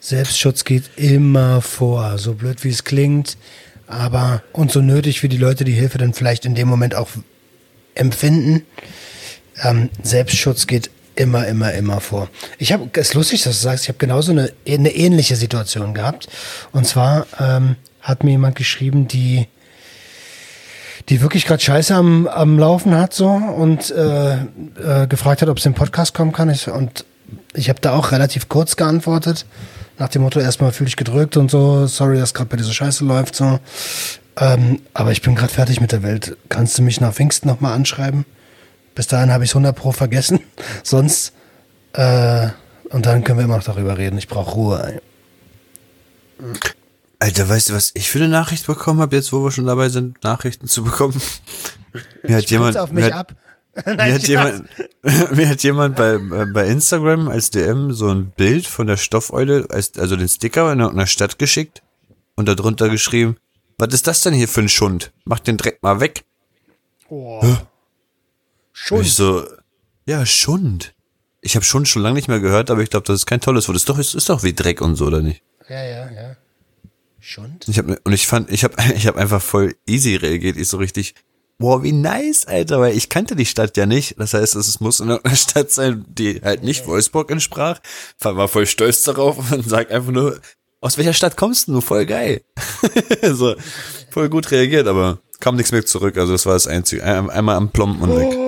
Selbstschutz geht immer vor. So blöd wie es klingt, aber und so nötig für die Leute, die Hilfe dann vielleicht in dem Moment auch empfinden. Ähm, Selbstschutz geht immer, immer, immer vor. Ich habe, es ist lustig, dass du sagst, ich habe genauso eine, eine ähnliche Situation gehabt. Und zwar ähm, hat mir jemand geschrieben, die, die wirklich gerade Scheiße am, am Laufen hat so und äh, äh, gefragt hat, ob sie im Podcast kommen kann. Ich, und ich habe da auch relativ kurz geantwortet. Nach dem Motto, erstmal fühle ich gedrückt und so, sorry, dass gerade bei dieser Scheiße läuft. so. Ähm, aber ich bin gerade fertig mit der Welt. Kannst du mich nach Pfingsten nochmal anschreiben? Bis dahin habe ich es 100 Pro vergessen. [laughs] Sonst, äh, und dann können wir immer noch darüber reden. Ich brauche Ruhe. Alter, weißt du, was ich für eine Nachricht bekommen habe, jetzt wo wir schon dabei sind, Nachrichten zu bekommen? [laughs] Mir hat jemand, Kurz auf mir mich hat, ab. [laughs] mir hat jemand, mir hat jemand bei, äh, bei Instagram als DM so ein Bild von der Stoffeule, als, also den Sticker in einer Stadt geschickt und darunter geschrieben, was ist das denn hier für ein Schund? Mach den Dreck mal weg. Oh. Und Schon. ich so, ja, Schund. Ich habe Schund schon lange nicht mehr gehört, aber ich glaube, das ist kein tolles Wort. Ist doch, ist, ist doch wie Dreck und so, oder nicht? Ja, ja, ja. Schund? Ich hab, und ich fand, ich habe [laughs] ich hab einfach voll easy reagiert. Ich so richtig, boah, wie nice, Alter, weil ich kannte die Stadt ja nicht. Das heißt, es muss in einer [laughs] Stadt sein, die halt nicht Wolfsburg entsprach. War voll stolz darauf [laughs] und sagt einfach nur, aus welcher Stadt kommst du? Voll geil. so, voll gut reagiert, aber kam nichts mehr zurück. Also das war das Einzige. Ein, einmal am Plomben und weg.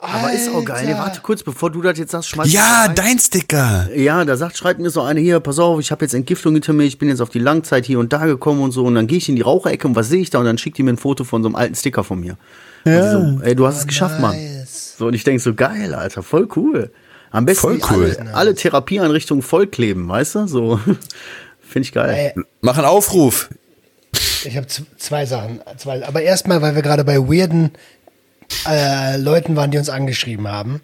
Aber ist auch geil. Nee, warte kurz, bevor du das jetzt sagst, schmeiß Ja, dein Sticker. Ja, da sagt, schreibt mir so eine hier, pass auf, ich habe jetzt Entgiftung hinter mir, ich bin jetzt auf die Langzeit hier und da gekommen und so. Und dann gehe ich in die Raucherecke und was sehe ich da? Und dann schickt die mir ein Foto von so einem alten Sticker von mir. Ja. So, ey, du hast es geschafft, Mann. Nice. So, und ich denk so, geil, Alter, voll cool. Am besten Voll cool. alle, alle Therapieeinrichtungen vollkleben, weißt du? So, [laughs] finde ich geil. Ey, Mach einen Aufruf. Ich habe zwei Sachen. Zwei, aber erstmal, weil wir gerade bei weirden äh, Leuten waren, die uns angeschrieben haben.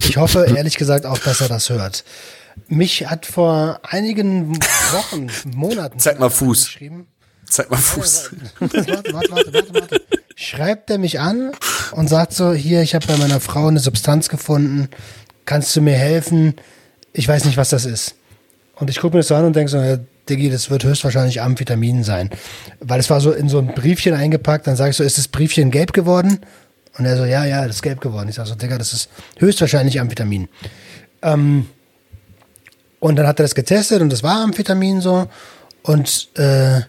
Ich hoffe, ehrlich gesagt, auch, dass er das hört. Mich hat vor einigen Wochen, Monaten. Zeig mal Fuß. Zeig mal Fuß. warte, warte, warte, warte, warte. Schreibt er mich an und sagt so, hier, ich habe bei meiner Frau eine Substanz gefunden, kannst du mir helfen? Ich weiß nicht, was das ist. Und ich gucke mir das so an und denke so, ja, Diggi, das wird höchstwahrscheinlich Amphetamin sein. Weil es war so in so ein Briefchen eingepackt, dann sage ich so, ist das Briefchen gelb geworden? Und er so, ja, ja, das ist gelb geworden. Ich sage so, Digga, das ist höchstwahrscheinlich Amphetamin. Ähm, und dann hat er das getestet und das war Amphetamin so. Und äh,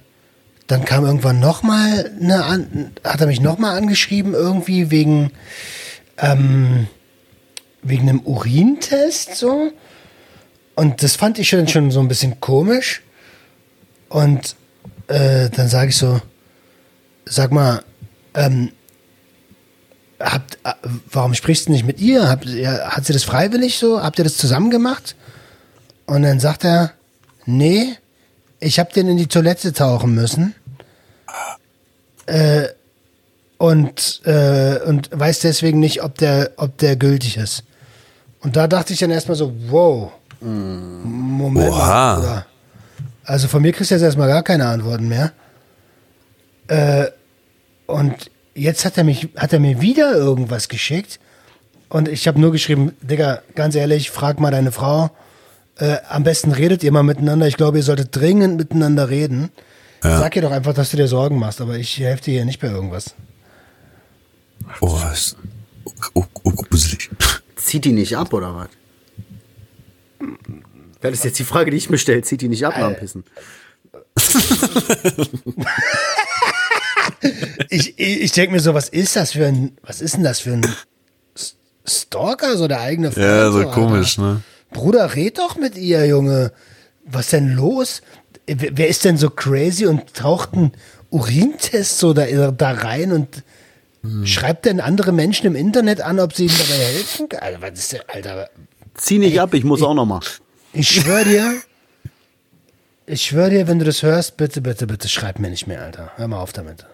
dann kam irgendwann nochmal eine an, hat er mich nochmal angeschrieben, irgendwie wegen, ähm, wegen einem Urintest so. Und das fand ich schon, schon so ein bisschen komisch. Und äh, dann sage ich so, sag mal, ähm, habt, äh, warum sprichst du nicht mit ihr? Habt? Hat sie das freiwillig so? Habt ihr das zusammen gemacht? Und dann sagt er, nee, ich habe den in die Toilette tauchen müssen. Äh, und, äh, und weiß deswegen nicht, ob der, ob der gültig ist. Und da dachte ich dann erstmal so, wow, Moment mal. Also von mir kriegst du jetzt erstmal gar keine Antworten mehr. Äh, und jetzt hat er mich, hat er mir wieder irgendwas geschickt. Und ich habe nur geschrieben, Digga, ganz ehrlich, frag mal deine Frau. Äh, am besten redet ihr mal miteinander. Ich glaube, ihr solltet dringend miteinander reden. Sag ihr doch einfach, dass du dir Sorgen machst, aber ich helfe dir hier nicht bei irgendwas. Oh, ist, oh, oh, gruselig. Zieht die nicht ab, oder was? Das ist jetzt die Frage, die ich mir stelle. Zieht die nicht ab nach dem Pissen? [laughs] Ich, ich, ich denke mir so, was ist das für ein, was ist denn das für ein Stalker, so der eigene Freund? Ja, so Alter? komisch, ne? Bruder, red doch mit ihr, Junge. Was denn los? Wer ist denn so crazy und taucht einen Urintest so da, da rein und schreibt denn andere Menschen im Internet an, ob sie ihm dabei helfen? Alter, was ist denn, Alter? Zieh nicht ab, ich muss auch noch mal. Ich schwör dir, ich schwör dir, wenn du das hörst, bitte, bitte, bitte schreib mir nicht mehr, Alter. Hör mal auf damit.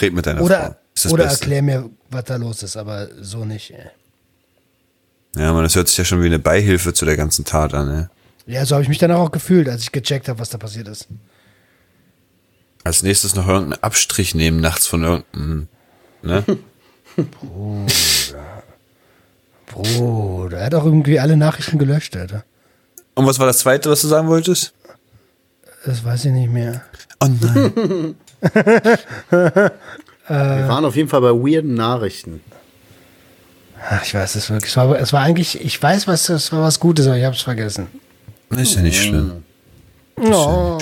Red mit deiner Frau. Oder, das oder Beste. erklär mir, was da los ist, aber so nicht, ey. Ja, man, das hört sich ja schon wie eine Beihilfe zu der ganzen Tat an, ne? Ja, so habe ich mich dann auch gefühlt, als ich gecheckt habe, was da passiert ist. Als nächstes noch irgendeinen Abstrich nehmen nachts von irgendeinem, ne? Bruder, er hat auch irgendwie alle Nachrichten gelöscht, Alter. Und was war das zweite, was du sagen wolltest? Das weiß ich nicht mehr. Oh nein. Wir waren auf jeden Fall bei weirden Nachrichten. Ach, ich weiß es wirklich. Es war, es war eigentlich, ich weiß, was es war was Gutes, aber ich habe es vergessen. Ist ja nicht schlimm. Oh.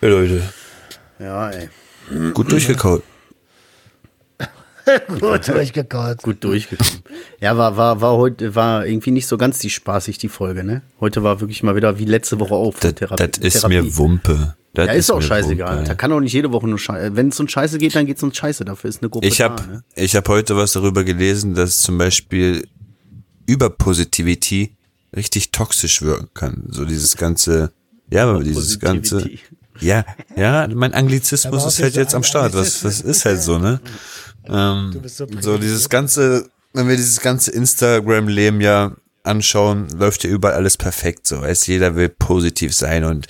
Ja, Leute, Ja, ey. gut durchgekaut. [laughs] Gut durchgekaut. Gut durchgekommen. Ja, war, war, war heute, war irgendwie nicht so ganz die spaßig, die Folge, ne? Heute war wirklich mal wieder wie letzte Woche auf. Das, ist Therapie. mir Wumpe. Das Ja, ist auch mir scheißegal. Da kann auch nicht jede Woche nur Scheiße. Wenn es um Scheiße geht, dann geht es um Scheiße. Dafür ist eine Gruppe Ich da, habe ne? ich hab heute was darüber gelesen, dass zum Beispiel Überpositivity richtig toxisch wirken kann. So dieses ganze, ja, aber dieses ganze, ja, ja, [laughs] mein Anglizismus ist auch halt jetzt am Start. Was, was ist halt so, ne? Ähm, Du bist so so dieses ganze, wenn wir dieses ganze Instagram-Leben ja anschauen, läuft ja überall alles perfekt so. Weißt, jeder will positiv sein und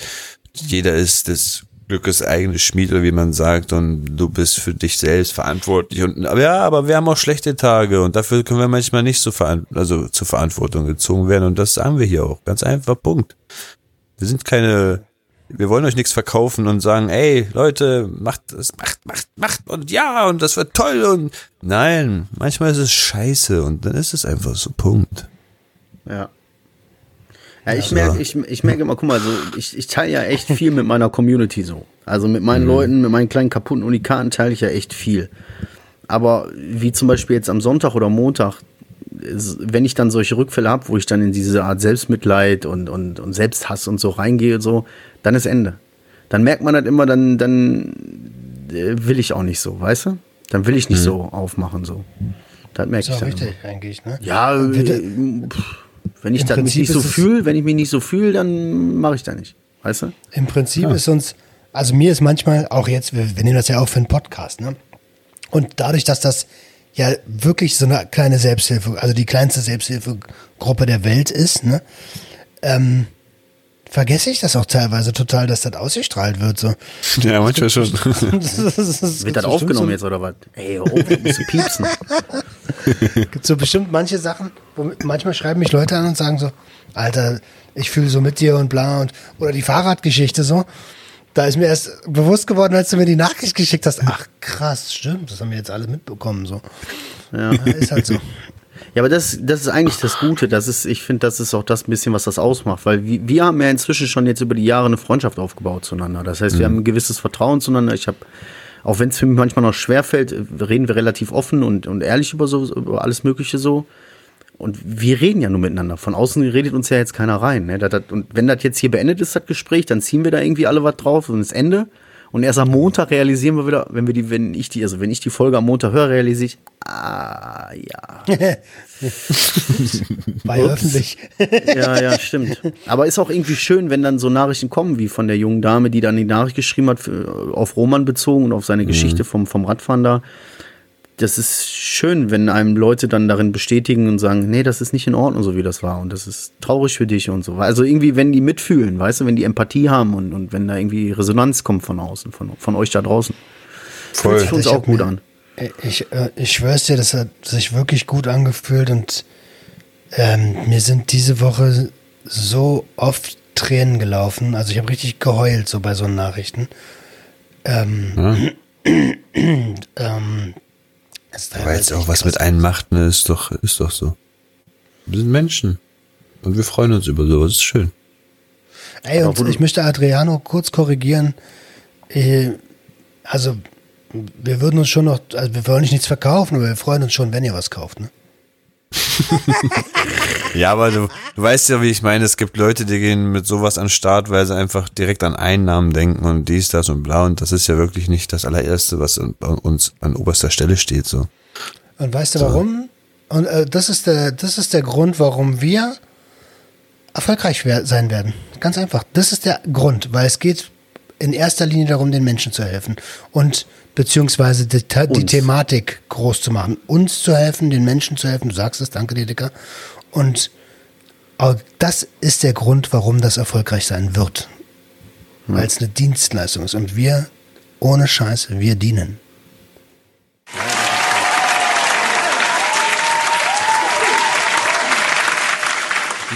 jeder ist des Glückes eigene Schmied oder wie man sagt und du bist für dich selbst verantwortlich und ja, aber wir haben auch schlechte Tage und dafür können wir manchmal nicht so also zur Verantwortung gezogen werden und das sagen wir hier auch. Ganz einfach Punkt. Wir sind keine wir wollen euch nichts verkaufen und sagen, ey, Leute, macht das, macht, macht, macht und ja, und das wird toll und nein, manchmal ist es scheiße und dann ist es einfach so, Punkt. Ja. Ja, ich merke, ich, ich merke immer, guck mal, so, ich, ich teile ja echt viel mit meiner Community so. Also mit meinen Leuten, mit meinen kleinen kaputten Unikaten teile ich ja echt viel. Aber wie zum Beispiel jetzt am Sonntag oder Montag, wenn ich dann solche Rückfälle habe, wo ich dann in diese Art Selbstmitleid und, und, und Selbsthass und so reingehe und so, dann ist Ende. Dann merkt man halt immer, dann, dann äh, will ich auch nicht so, weißt du? Dann will ich nicht so aufmachen, so. Das merke Ist ich auch dann. immer. richtig, eigentlich, ne? Ja, Bitte. äh, pff, wenn ich Im das nicht so fühle, wenn ich mich nicht so fühle, dann mache ich das nicht. Weißt du? Im Prinzip ist uns, also mir ist manchmal auch jetzt, wir, wir nehmen das ja auch für einen Podcast, ne? Und dadurch, dass das ja wirklich so eine kleine Selbsthilfe, also die kleinste Selbsthilfegruppe der Welt ist, ne? Ähm, vergesse ich das auch teilweise total, dass das ausgestrahlt wird. So. [laughs] Ja, manchmal schon. [laughs] Wird das aufgenommen jetzt oder was? Ey, jetzt musst du piepsen. [laughs] gibt so bestimmt manche Sachen, wo manchmal schreiben mich Leute an und sagen so, Alter, ich fühle so mit dir und bla und oder die Fahrradgeschichte so. Da ist mir erst bewusst geworden, als du mir die Nachricht geschickt hast. Ach krass, stimmt, das haben wir jetzt alle mitbekommen so. Ja. Ja, ist halt so. [laughs] Ja, aber das, das ist eigentlich das Gute. Das ist, ich finde, das ist auch das ein bisschen, was das ausmacht. Weil wir, wir haben ja inzwischen schon jetzt über die Jahre eine Freundschaft aufgebaut zueinander. Das heißt, wir haben ein gewisses Vertrauen zueinander. Ich habe, auch wenn es für mich manchmal noch schwerfällt, reden wir relativ offen und, und ehrlich über so, über alles Mögliche so. Und wir reden ja nur miteinander. Von außen redet uns ja jetzt keiner rein. Ne? Das, das, und wenn das jetzt hier beendet ist, das Gespräch, dann ziehen wir da irgendwie alle was drauf und das Ende. Und erst am Montag realisieren wir wieder, wenn wir die, wenn ich die, also wenn ich die Folge am Montag höre, realisiere ich, ah, ja. [laughs] Bei öffentlich. Ja, ja, stimmt. Aber ist auch irgendwie schön, wenn dann so Nachrichten kommen, wie von der jungen Dame, die dann die Nachricht geschrieben hat, auf Roman bezogen und auf seine Geschichte vom, vom Radfahren da. Das ist schön, wenn einem Leute dann darin bestätigen und sagen, nee, das ist nicht in Ordnung, so wie das war. Und das ist traurig für dich und so. Also irgendwie, wenn die mitfühlen, weißt du, wenn die Empathie haben und, und wenn da irgendwie Resonanz kommt von außen, von, von euch da draußen. Fühlt sich uns Ich auch gut mir- an. Ich, äh, ich schwör's dir, das hat sich wirklich gut angefühlt und ähm, mir sind diese Woche so oft Tränen gelaufen. Also ich habe richtig geheult so bei so Nachrichten. Ähm, [clears throat] ähm, das ist Weil teilweise jetzt auch was mit einem macht, ne, ist doch, ist doch so. Wir sind Menschen. Und wir freuen uns über sowas, ist schön. Ey, und ich möchte Adriano kurz korrigieren. Äh, Also, wir würden uns schon noch, also wir wollen nicht nichts verkaufen, aber wir freuen uns schon, wenn ihr was kauft, ne? [laughs] Ja, aber du, du weißt ja, wie ich meine, es gibt Leute, die gehen mit sowas an den Start, weil sie einfach direkt an Einnahmen denken und dies, das und bla. Und das ist ja wirklich nicht das allererste, was uns an oberster Stelle steht, so. Und weißt du warum? Und äh, das ist der, das ist der Grund, warum wir erfolgreich wer- sein werden. Ganz einfach. Das ist der Grund, weil es geht in erster Linie darum, den Menschen zu helfen und beziehungsweise die, die. Thematik groß zu machen, uns zu helfen, den Menschen zu helfen. Du sagst es, danke dir, Dicker. Und das ist der Grund, warum das erfolgreich sein wird, weil es eine Dienstleistung ist und wir ohne Scheiße, wir dienen.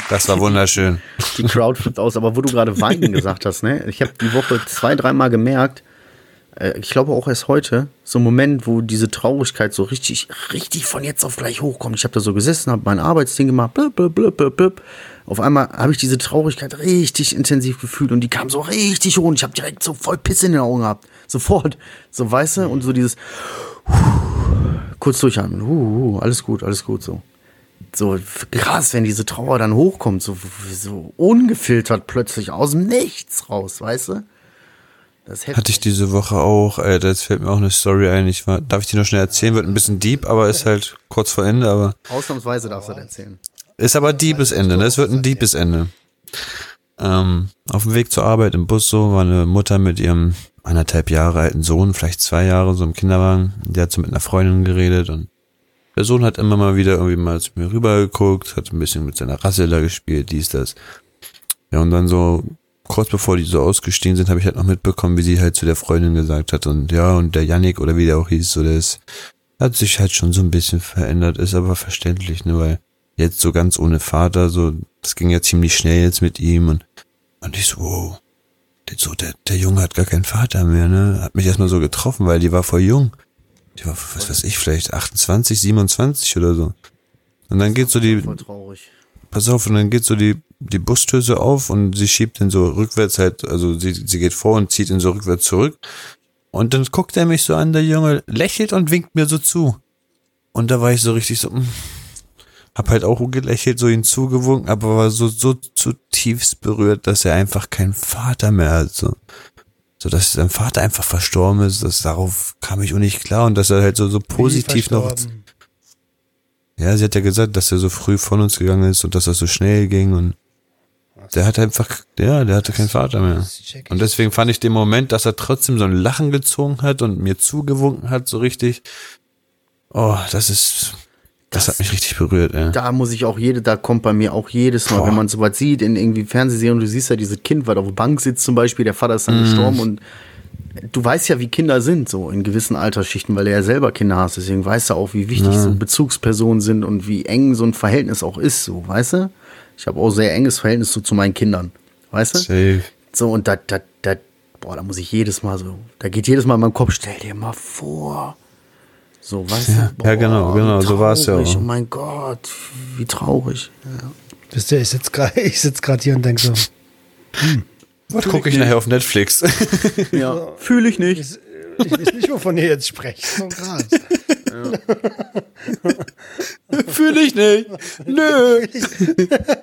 Das war wunderschön. Die Crowd flippt aus, aber wo du gerade weinen gesagt hast, ne? Ich habe die Woche zwei, dreimal gemerkt, ich glaube auch erst heute, so ein Moment, wo diese Traurigkeit so richtig, richtig von jetzt auf gleich hochkommt. Ich habe da so gesessen, habe mein Arbeitsding gemacht, blub, blub, blub, blub, blub. Auf einmal habe ich diese Traurigkeit richtig intensiv gefühlt und die kam so richtig hoch und ich habe direkt so voll Pisse in den Augen gehabt. [laughs] Sofort. So, weißt du? Und so dieses [laughs] kurz durchatmen. Uh, uh, alles gut, alles gut, so. So krass, wenn diese Trauer dann hochkommt, so, so ungefiltert plötzlich aus dem Nichts raus, weißt du? Das hätte Hatte ich diese Woche auch, Alter, jetzt fällt mir auch eine Story ein. Ich war, darf ich die noch schnell erzählen? Wird ein bisschen deep, aber ist halt kurz vor Ende, aber Ausnahmsweise darfst du das erzählen. ist aber deepes Ende, ne? Es wird ein deepes Ende. Ähm, auf dem Weg zur Arbeit im Bus so war eine Mutter mit ihrem anderthalb Jahre alten Sohn, vielleicht zwei Jahre, so im Kinderwagen. Der hat so mit einer Freundin geredet und der Sohn hat immer mal wieder irgendwie mal zu mir rübergeguckt, hat ein bisschen mit seiner Rasse da gespielt, dies, das. Ja, und dann so kurz bevor die so ausgestiegen sind, habe ich halt noch mitbekommen, wie sie halt zu der Freundin gesagt hat und ja, und der Yannick oder wie der auch hieß, so der ist, hat sich halt schon so ein bisschen verändert, ist aber verständlich, ne, weil jetzt so ganz ohne Vater, so, das ging ja ziemlich schnell jetzt mit ihm und, und ich so, wow, der, so, der, der Junge hat gar keinen Vater mehr, ne, hat mich erstmal so getroffen, weil die war voll jung. Die war, was weiß ich, vielleicht 28, 27 oder so. Und dann geht so die, pass auf, und dann geht so die, die Bustür so auf und sie schiebt ihn so rückwärts halt, also sie, sie geht vor und zieht ihn so rückwärts zurück. Und dann guckt er mich so an, der Junge, lächelt und winkt mir so zu. Und da war ich so richtig so, mm, hab halt auch gelächelt, so ihn zugewunken, aber war so, so zutiefst berührt, dass er einfach keinen Vater mehr hat, so. So, dass sein Vater einfach verstorben ist, das, darauf kam ich auch nicht klar und dass er halt so, so positiv noch, ja, sie hat ja gesagt, dass er so früh von uns gegangen ist und dass das so schnell ging und der hat einfach, ja, der hatte keinen Vater mehr. Das. Und deswegen fand ich den Moment, dass er trotzdem so ein Lachen gezogen hat und mir zugewunken hat, so richtig. Oh, das ist, das, hat mich richtig berührt, ey. Da muss ich auch jede, da kommt bei mir auch jedes Mal, Boah. wenn man sowas sieht in irgendwie Fernsehserien, du siehst ja dieses Kind, was auf der Bank sitzt zum Beispiel, der Vater ist dann gestorben und du weißt ja, wie Kinder sind, so in gewissen Altersschichten, weil du ja selber Kinder hast, deswegen weißt du auch, wie wichtig so Bezugspersonen sind und wie eng so ein Verhältnis auch ist, so, weißt du? Ich habe auch sehr enges Verhältnis so zu meinen Kindern, weißt du? Safe. So, und da, da, da, boah, da muss ich jedes Mal so, da geht jedes Mal in meinem Kopf, stell dir mal vor. So, weißt Ja, du? ja, genau, genau, so war's ja traurig. auch. Oh mein Gott, wie traurig. Wisst ihr, ich sitze gerade [laughs] ich sitz grad hier und denke so, Was gucke ich nachher auf Netflix? Ja, fühle ich nicht. Ich weiß nicht, wovon ihr jetzt sprecht. So krass. [laughs] Fühle ich nicht. Nö.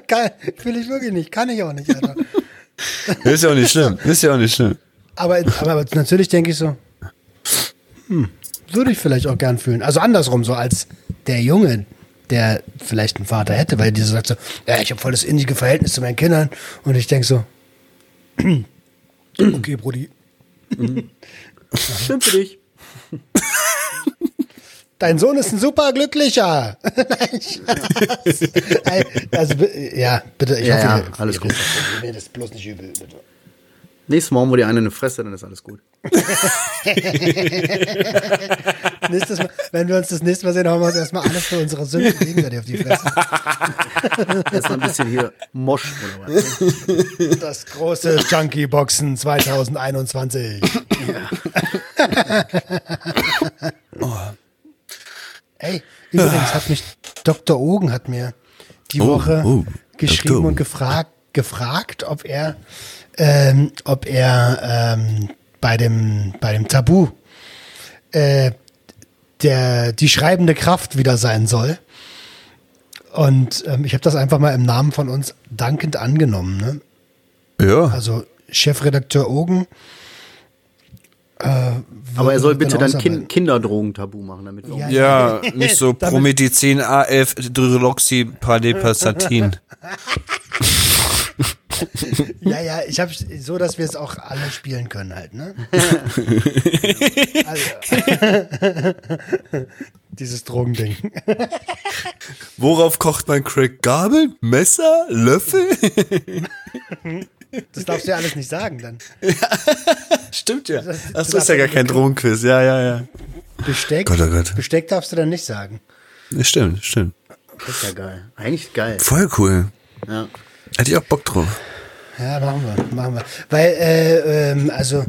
Kann, will ich wirklich nicht. Kann ich auch nicht, Alter. Ist ja auch nicht schlimm. Ist ja auch nicht schlimm. Aber, aber, aber natürlich denke ich so, hm, würde ich vielleicht auch gern fühlen. Also andersrum, so als der Junge, der vielleicht einen Vater hätte, weil dieser sagt so, ja, ich habe voll das innige Verhältnis zu meinen Kindern. Und ich denke so, [clears throat] okay, Brudi, Stimmt für dich. dein Sohn ist ein super glücklicher. [laughs] Nein, Spaß. Ey, also, ja, bitte, ich Ja, hoffe, ja, ihr- alles ihr gut. Mir das bloß nicht übel, bitte. Nächstes Mal wir dir eine in die Fresse, dann ist alles gut. [laughs] Nächstes Mal, wenn wir uns das nächste Mal sehen, hauen wir uns erstmal alles für unsere Sünden gegenseitig auf die Fresse. [laughs] Erstmal ein bisschen hier Mosch oder was. Das große Junkie-Boxen 2021. Ey, übrigens hat mich Dr. Ogen hat mir die Oh, Woche oh, geschrieben und gefragt, gefragt, ob er, ähm, ob er ähm, bei dem bei dem Tabu äh, der die schreibende Kraft wieder sein soll. Und ähm, ich habe das einfach mal im Namen von uns dankend angenommen. Ne? Ja. Also Chefredakteur Ogen. Äh, Aber er soll bitte dann kind Kinderdrogen tabu machen, damit wir auch- Ja, nicht [laughs] so Promethazin, AF, Dryloxypaldepastatin. [laughs] Ja, ja, ich habe so, dass wir es auch alle spielen können halt, ne? also, dieses Drogending. Worauf kocht man Crack? Gabel? Messer? Löffel? Das darfst du ja alles nicht sagen dann. Stimmt ja. Das Das ist ja gar kein Drogenquiz. Ja, ja, ja. Besteck, Gott, oh Gott. Besteck darfst du dann nicht sagen. Das stimmt, stimmt. Das ist ja geil. Eigentlich geil. Voll cool. Ja. Hätte ich auch Bock drauf. Ja, machen wir, machen wir. Weil, äh, ähm, also,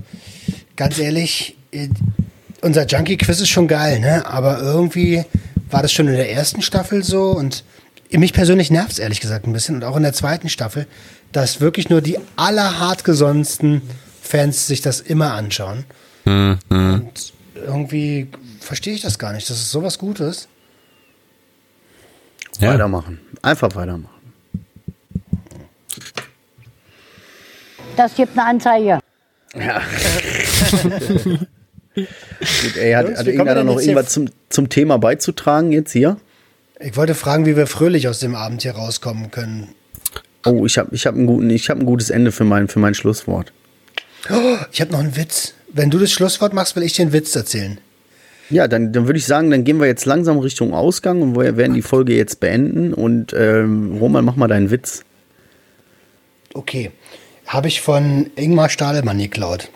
ganz ehrlich, äh, unser Junkie-Quiz ist schon geil, ne? Aber irgendwie war das schon in der ersten Staffel so und mich persönlich nervt es ehrlich gesagt ein bisschen und auch in der zweiten Staffel, dass wirklich nur die allerhartgesonnensten Fans sich das immer anschauen. Und irgendwie verstehe ich das gar nicht, dass es sowas Gutes. Ja. Weitermachen. Einfach weitermachen. Das gibt eine Anzeige. [laughs] Gut, ey, hat, Jungs, hat irgendeiner noch irgendwas zum, zum Thema beizutragen jetzt hier? Ich wollte fragen, wie wir fröhlich aus dem Abend hier rauskommen können. Oh, ich habe ich hab ein, guten- ich hab ein gutes Ende für mein, für mein Schlusswort. Oh, ich habe noch einen Witz. Wenn du das Schlusswort machst, will ich dir einen Witz erzählen. Ja, dann, dann würde ich sagen, dann gehen wir jetzt langsam Richtung Ausgang und wir werden die Folge jetzt beenden. Und ähm, Roman, mach mal deinen Witz. Okay. Habe ich von Ingmar Stadelmann geklaut.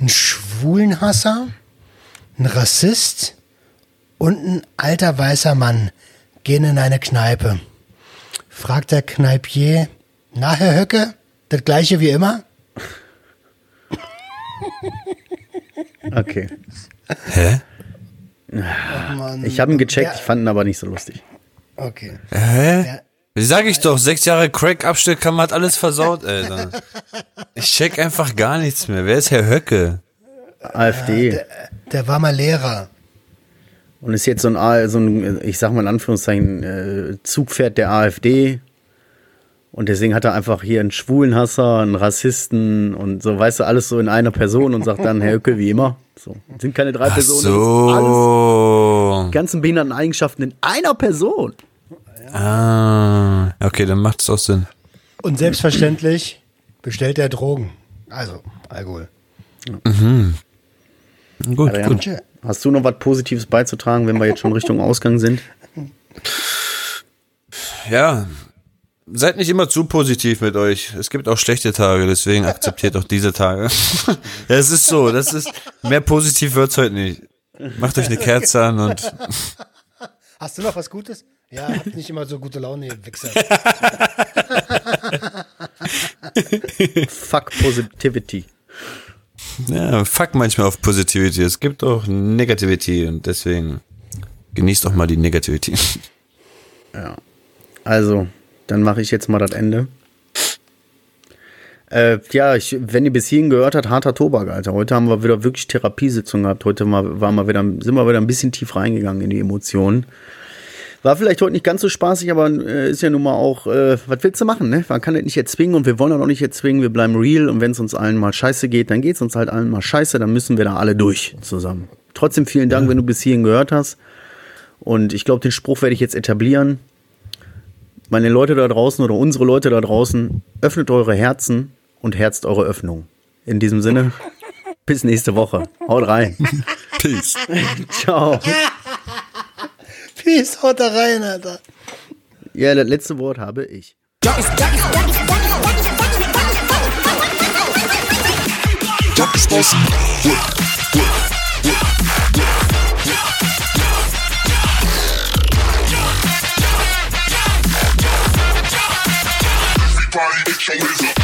Ein Schwulenhasser, ein Rassist und ein alter weißer Mann gehen in eine Kneipe. Fragt der Kneipier, na, Herr Höcke, das gleiche wie immer? [laughs] Okay. Hä? Mann. Ich habe ihn gecheckt, Ja. ich fand ihn aber nicht so lustig. Okay. Hä? Wie sag ich doch, sechs Jahre Crack-Abstellkammer hat alles versaut, [laughs] Alter. Ich check einfach gar nichts mehr. Wer ist Herr Höcke? AfD. Der war mal Lehrer. Und ist jetzt so ein, A- so ein ich sag mal in Anführungszeichen, äh, Zugpferd der AfD. Und deswegen hat er einfach hier einen Schwulenhasser, einen Rassisten und so, weißt du, alles so in einer Person und sagt dann, Herr Höcke, wie immer. So. Sind keine drei Ach Personen. das ist Alles, so. die ganzen behinderten Eigenschaften in einer Person. Ah, okay, dann macht es auch Sinn. Und selbstverständlich bestellt er Drogen. Also, Alkohol. Gut, Adrian, gut. hast du noch was Positives beizutragen, wenn wir jetzt schon Richtung Ausgang sind? Ja, seid nicht immer zu positiv mit euch. Es gibt auch schlechte Tage, deswegen akzeptiert auch diese Tage. [laughs] es ist so, das ist, mehr positiv wird's heute nicht. Macht euch eine Kerze an und Hast du noch was Gutes? Ja, habt nicht immer so gute Laune, ihr Wichser. Fuck Positivity. ja, fuck manchmal auf Positivity. Es gibt auch Negativity und deswegen genießt auch mal die Negativity. Also, dann mache ich jetzt mal das Ende. Äh, ja, ich, wenn ihr bis hierhin gehört habt, harter Tobak, Alter. Heute haben wir wieder wirklich Therapiesitzung gehabt. Heute mal, waren wir wieder, sind wir wieder ein bisschen tief reingegangen in die Emotionen. War vielleicht heute nicht ganz so spaßig, aber äh, ist ja nun mal auch, äh, was willst du machen, ne? Man kann das nicht erzwingen und wir wollen auch nicht erzwingen, wir bleiben real und wenn es uns allen mal scheiße geht, dann geht es uns halt allen mal scheiße, dann müssen wir da alle durch zusammen. Trotzdem vielen Dank, wenn du bis hierhin gehört hast. Und ich glaube, den Spruch werde ich jetzt etablieren meine Leute da draußen oder unsere Leute da draußen, öffnet eure Herzen und herzt eure Öffnung. In diesem Sinne, bis nächste Woche. Haut rein. [laughs] Peace. [laughs] Ciao. Peace, haut da rein, Alter. Ja, das letzte Wort habe ich. Junkies draußen. Everybody get your up.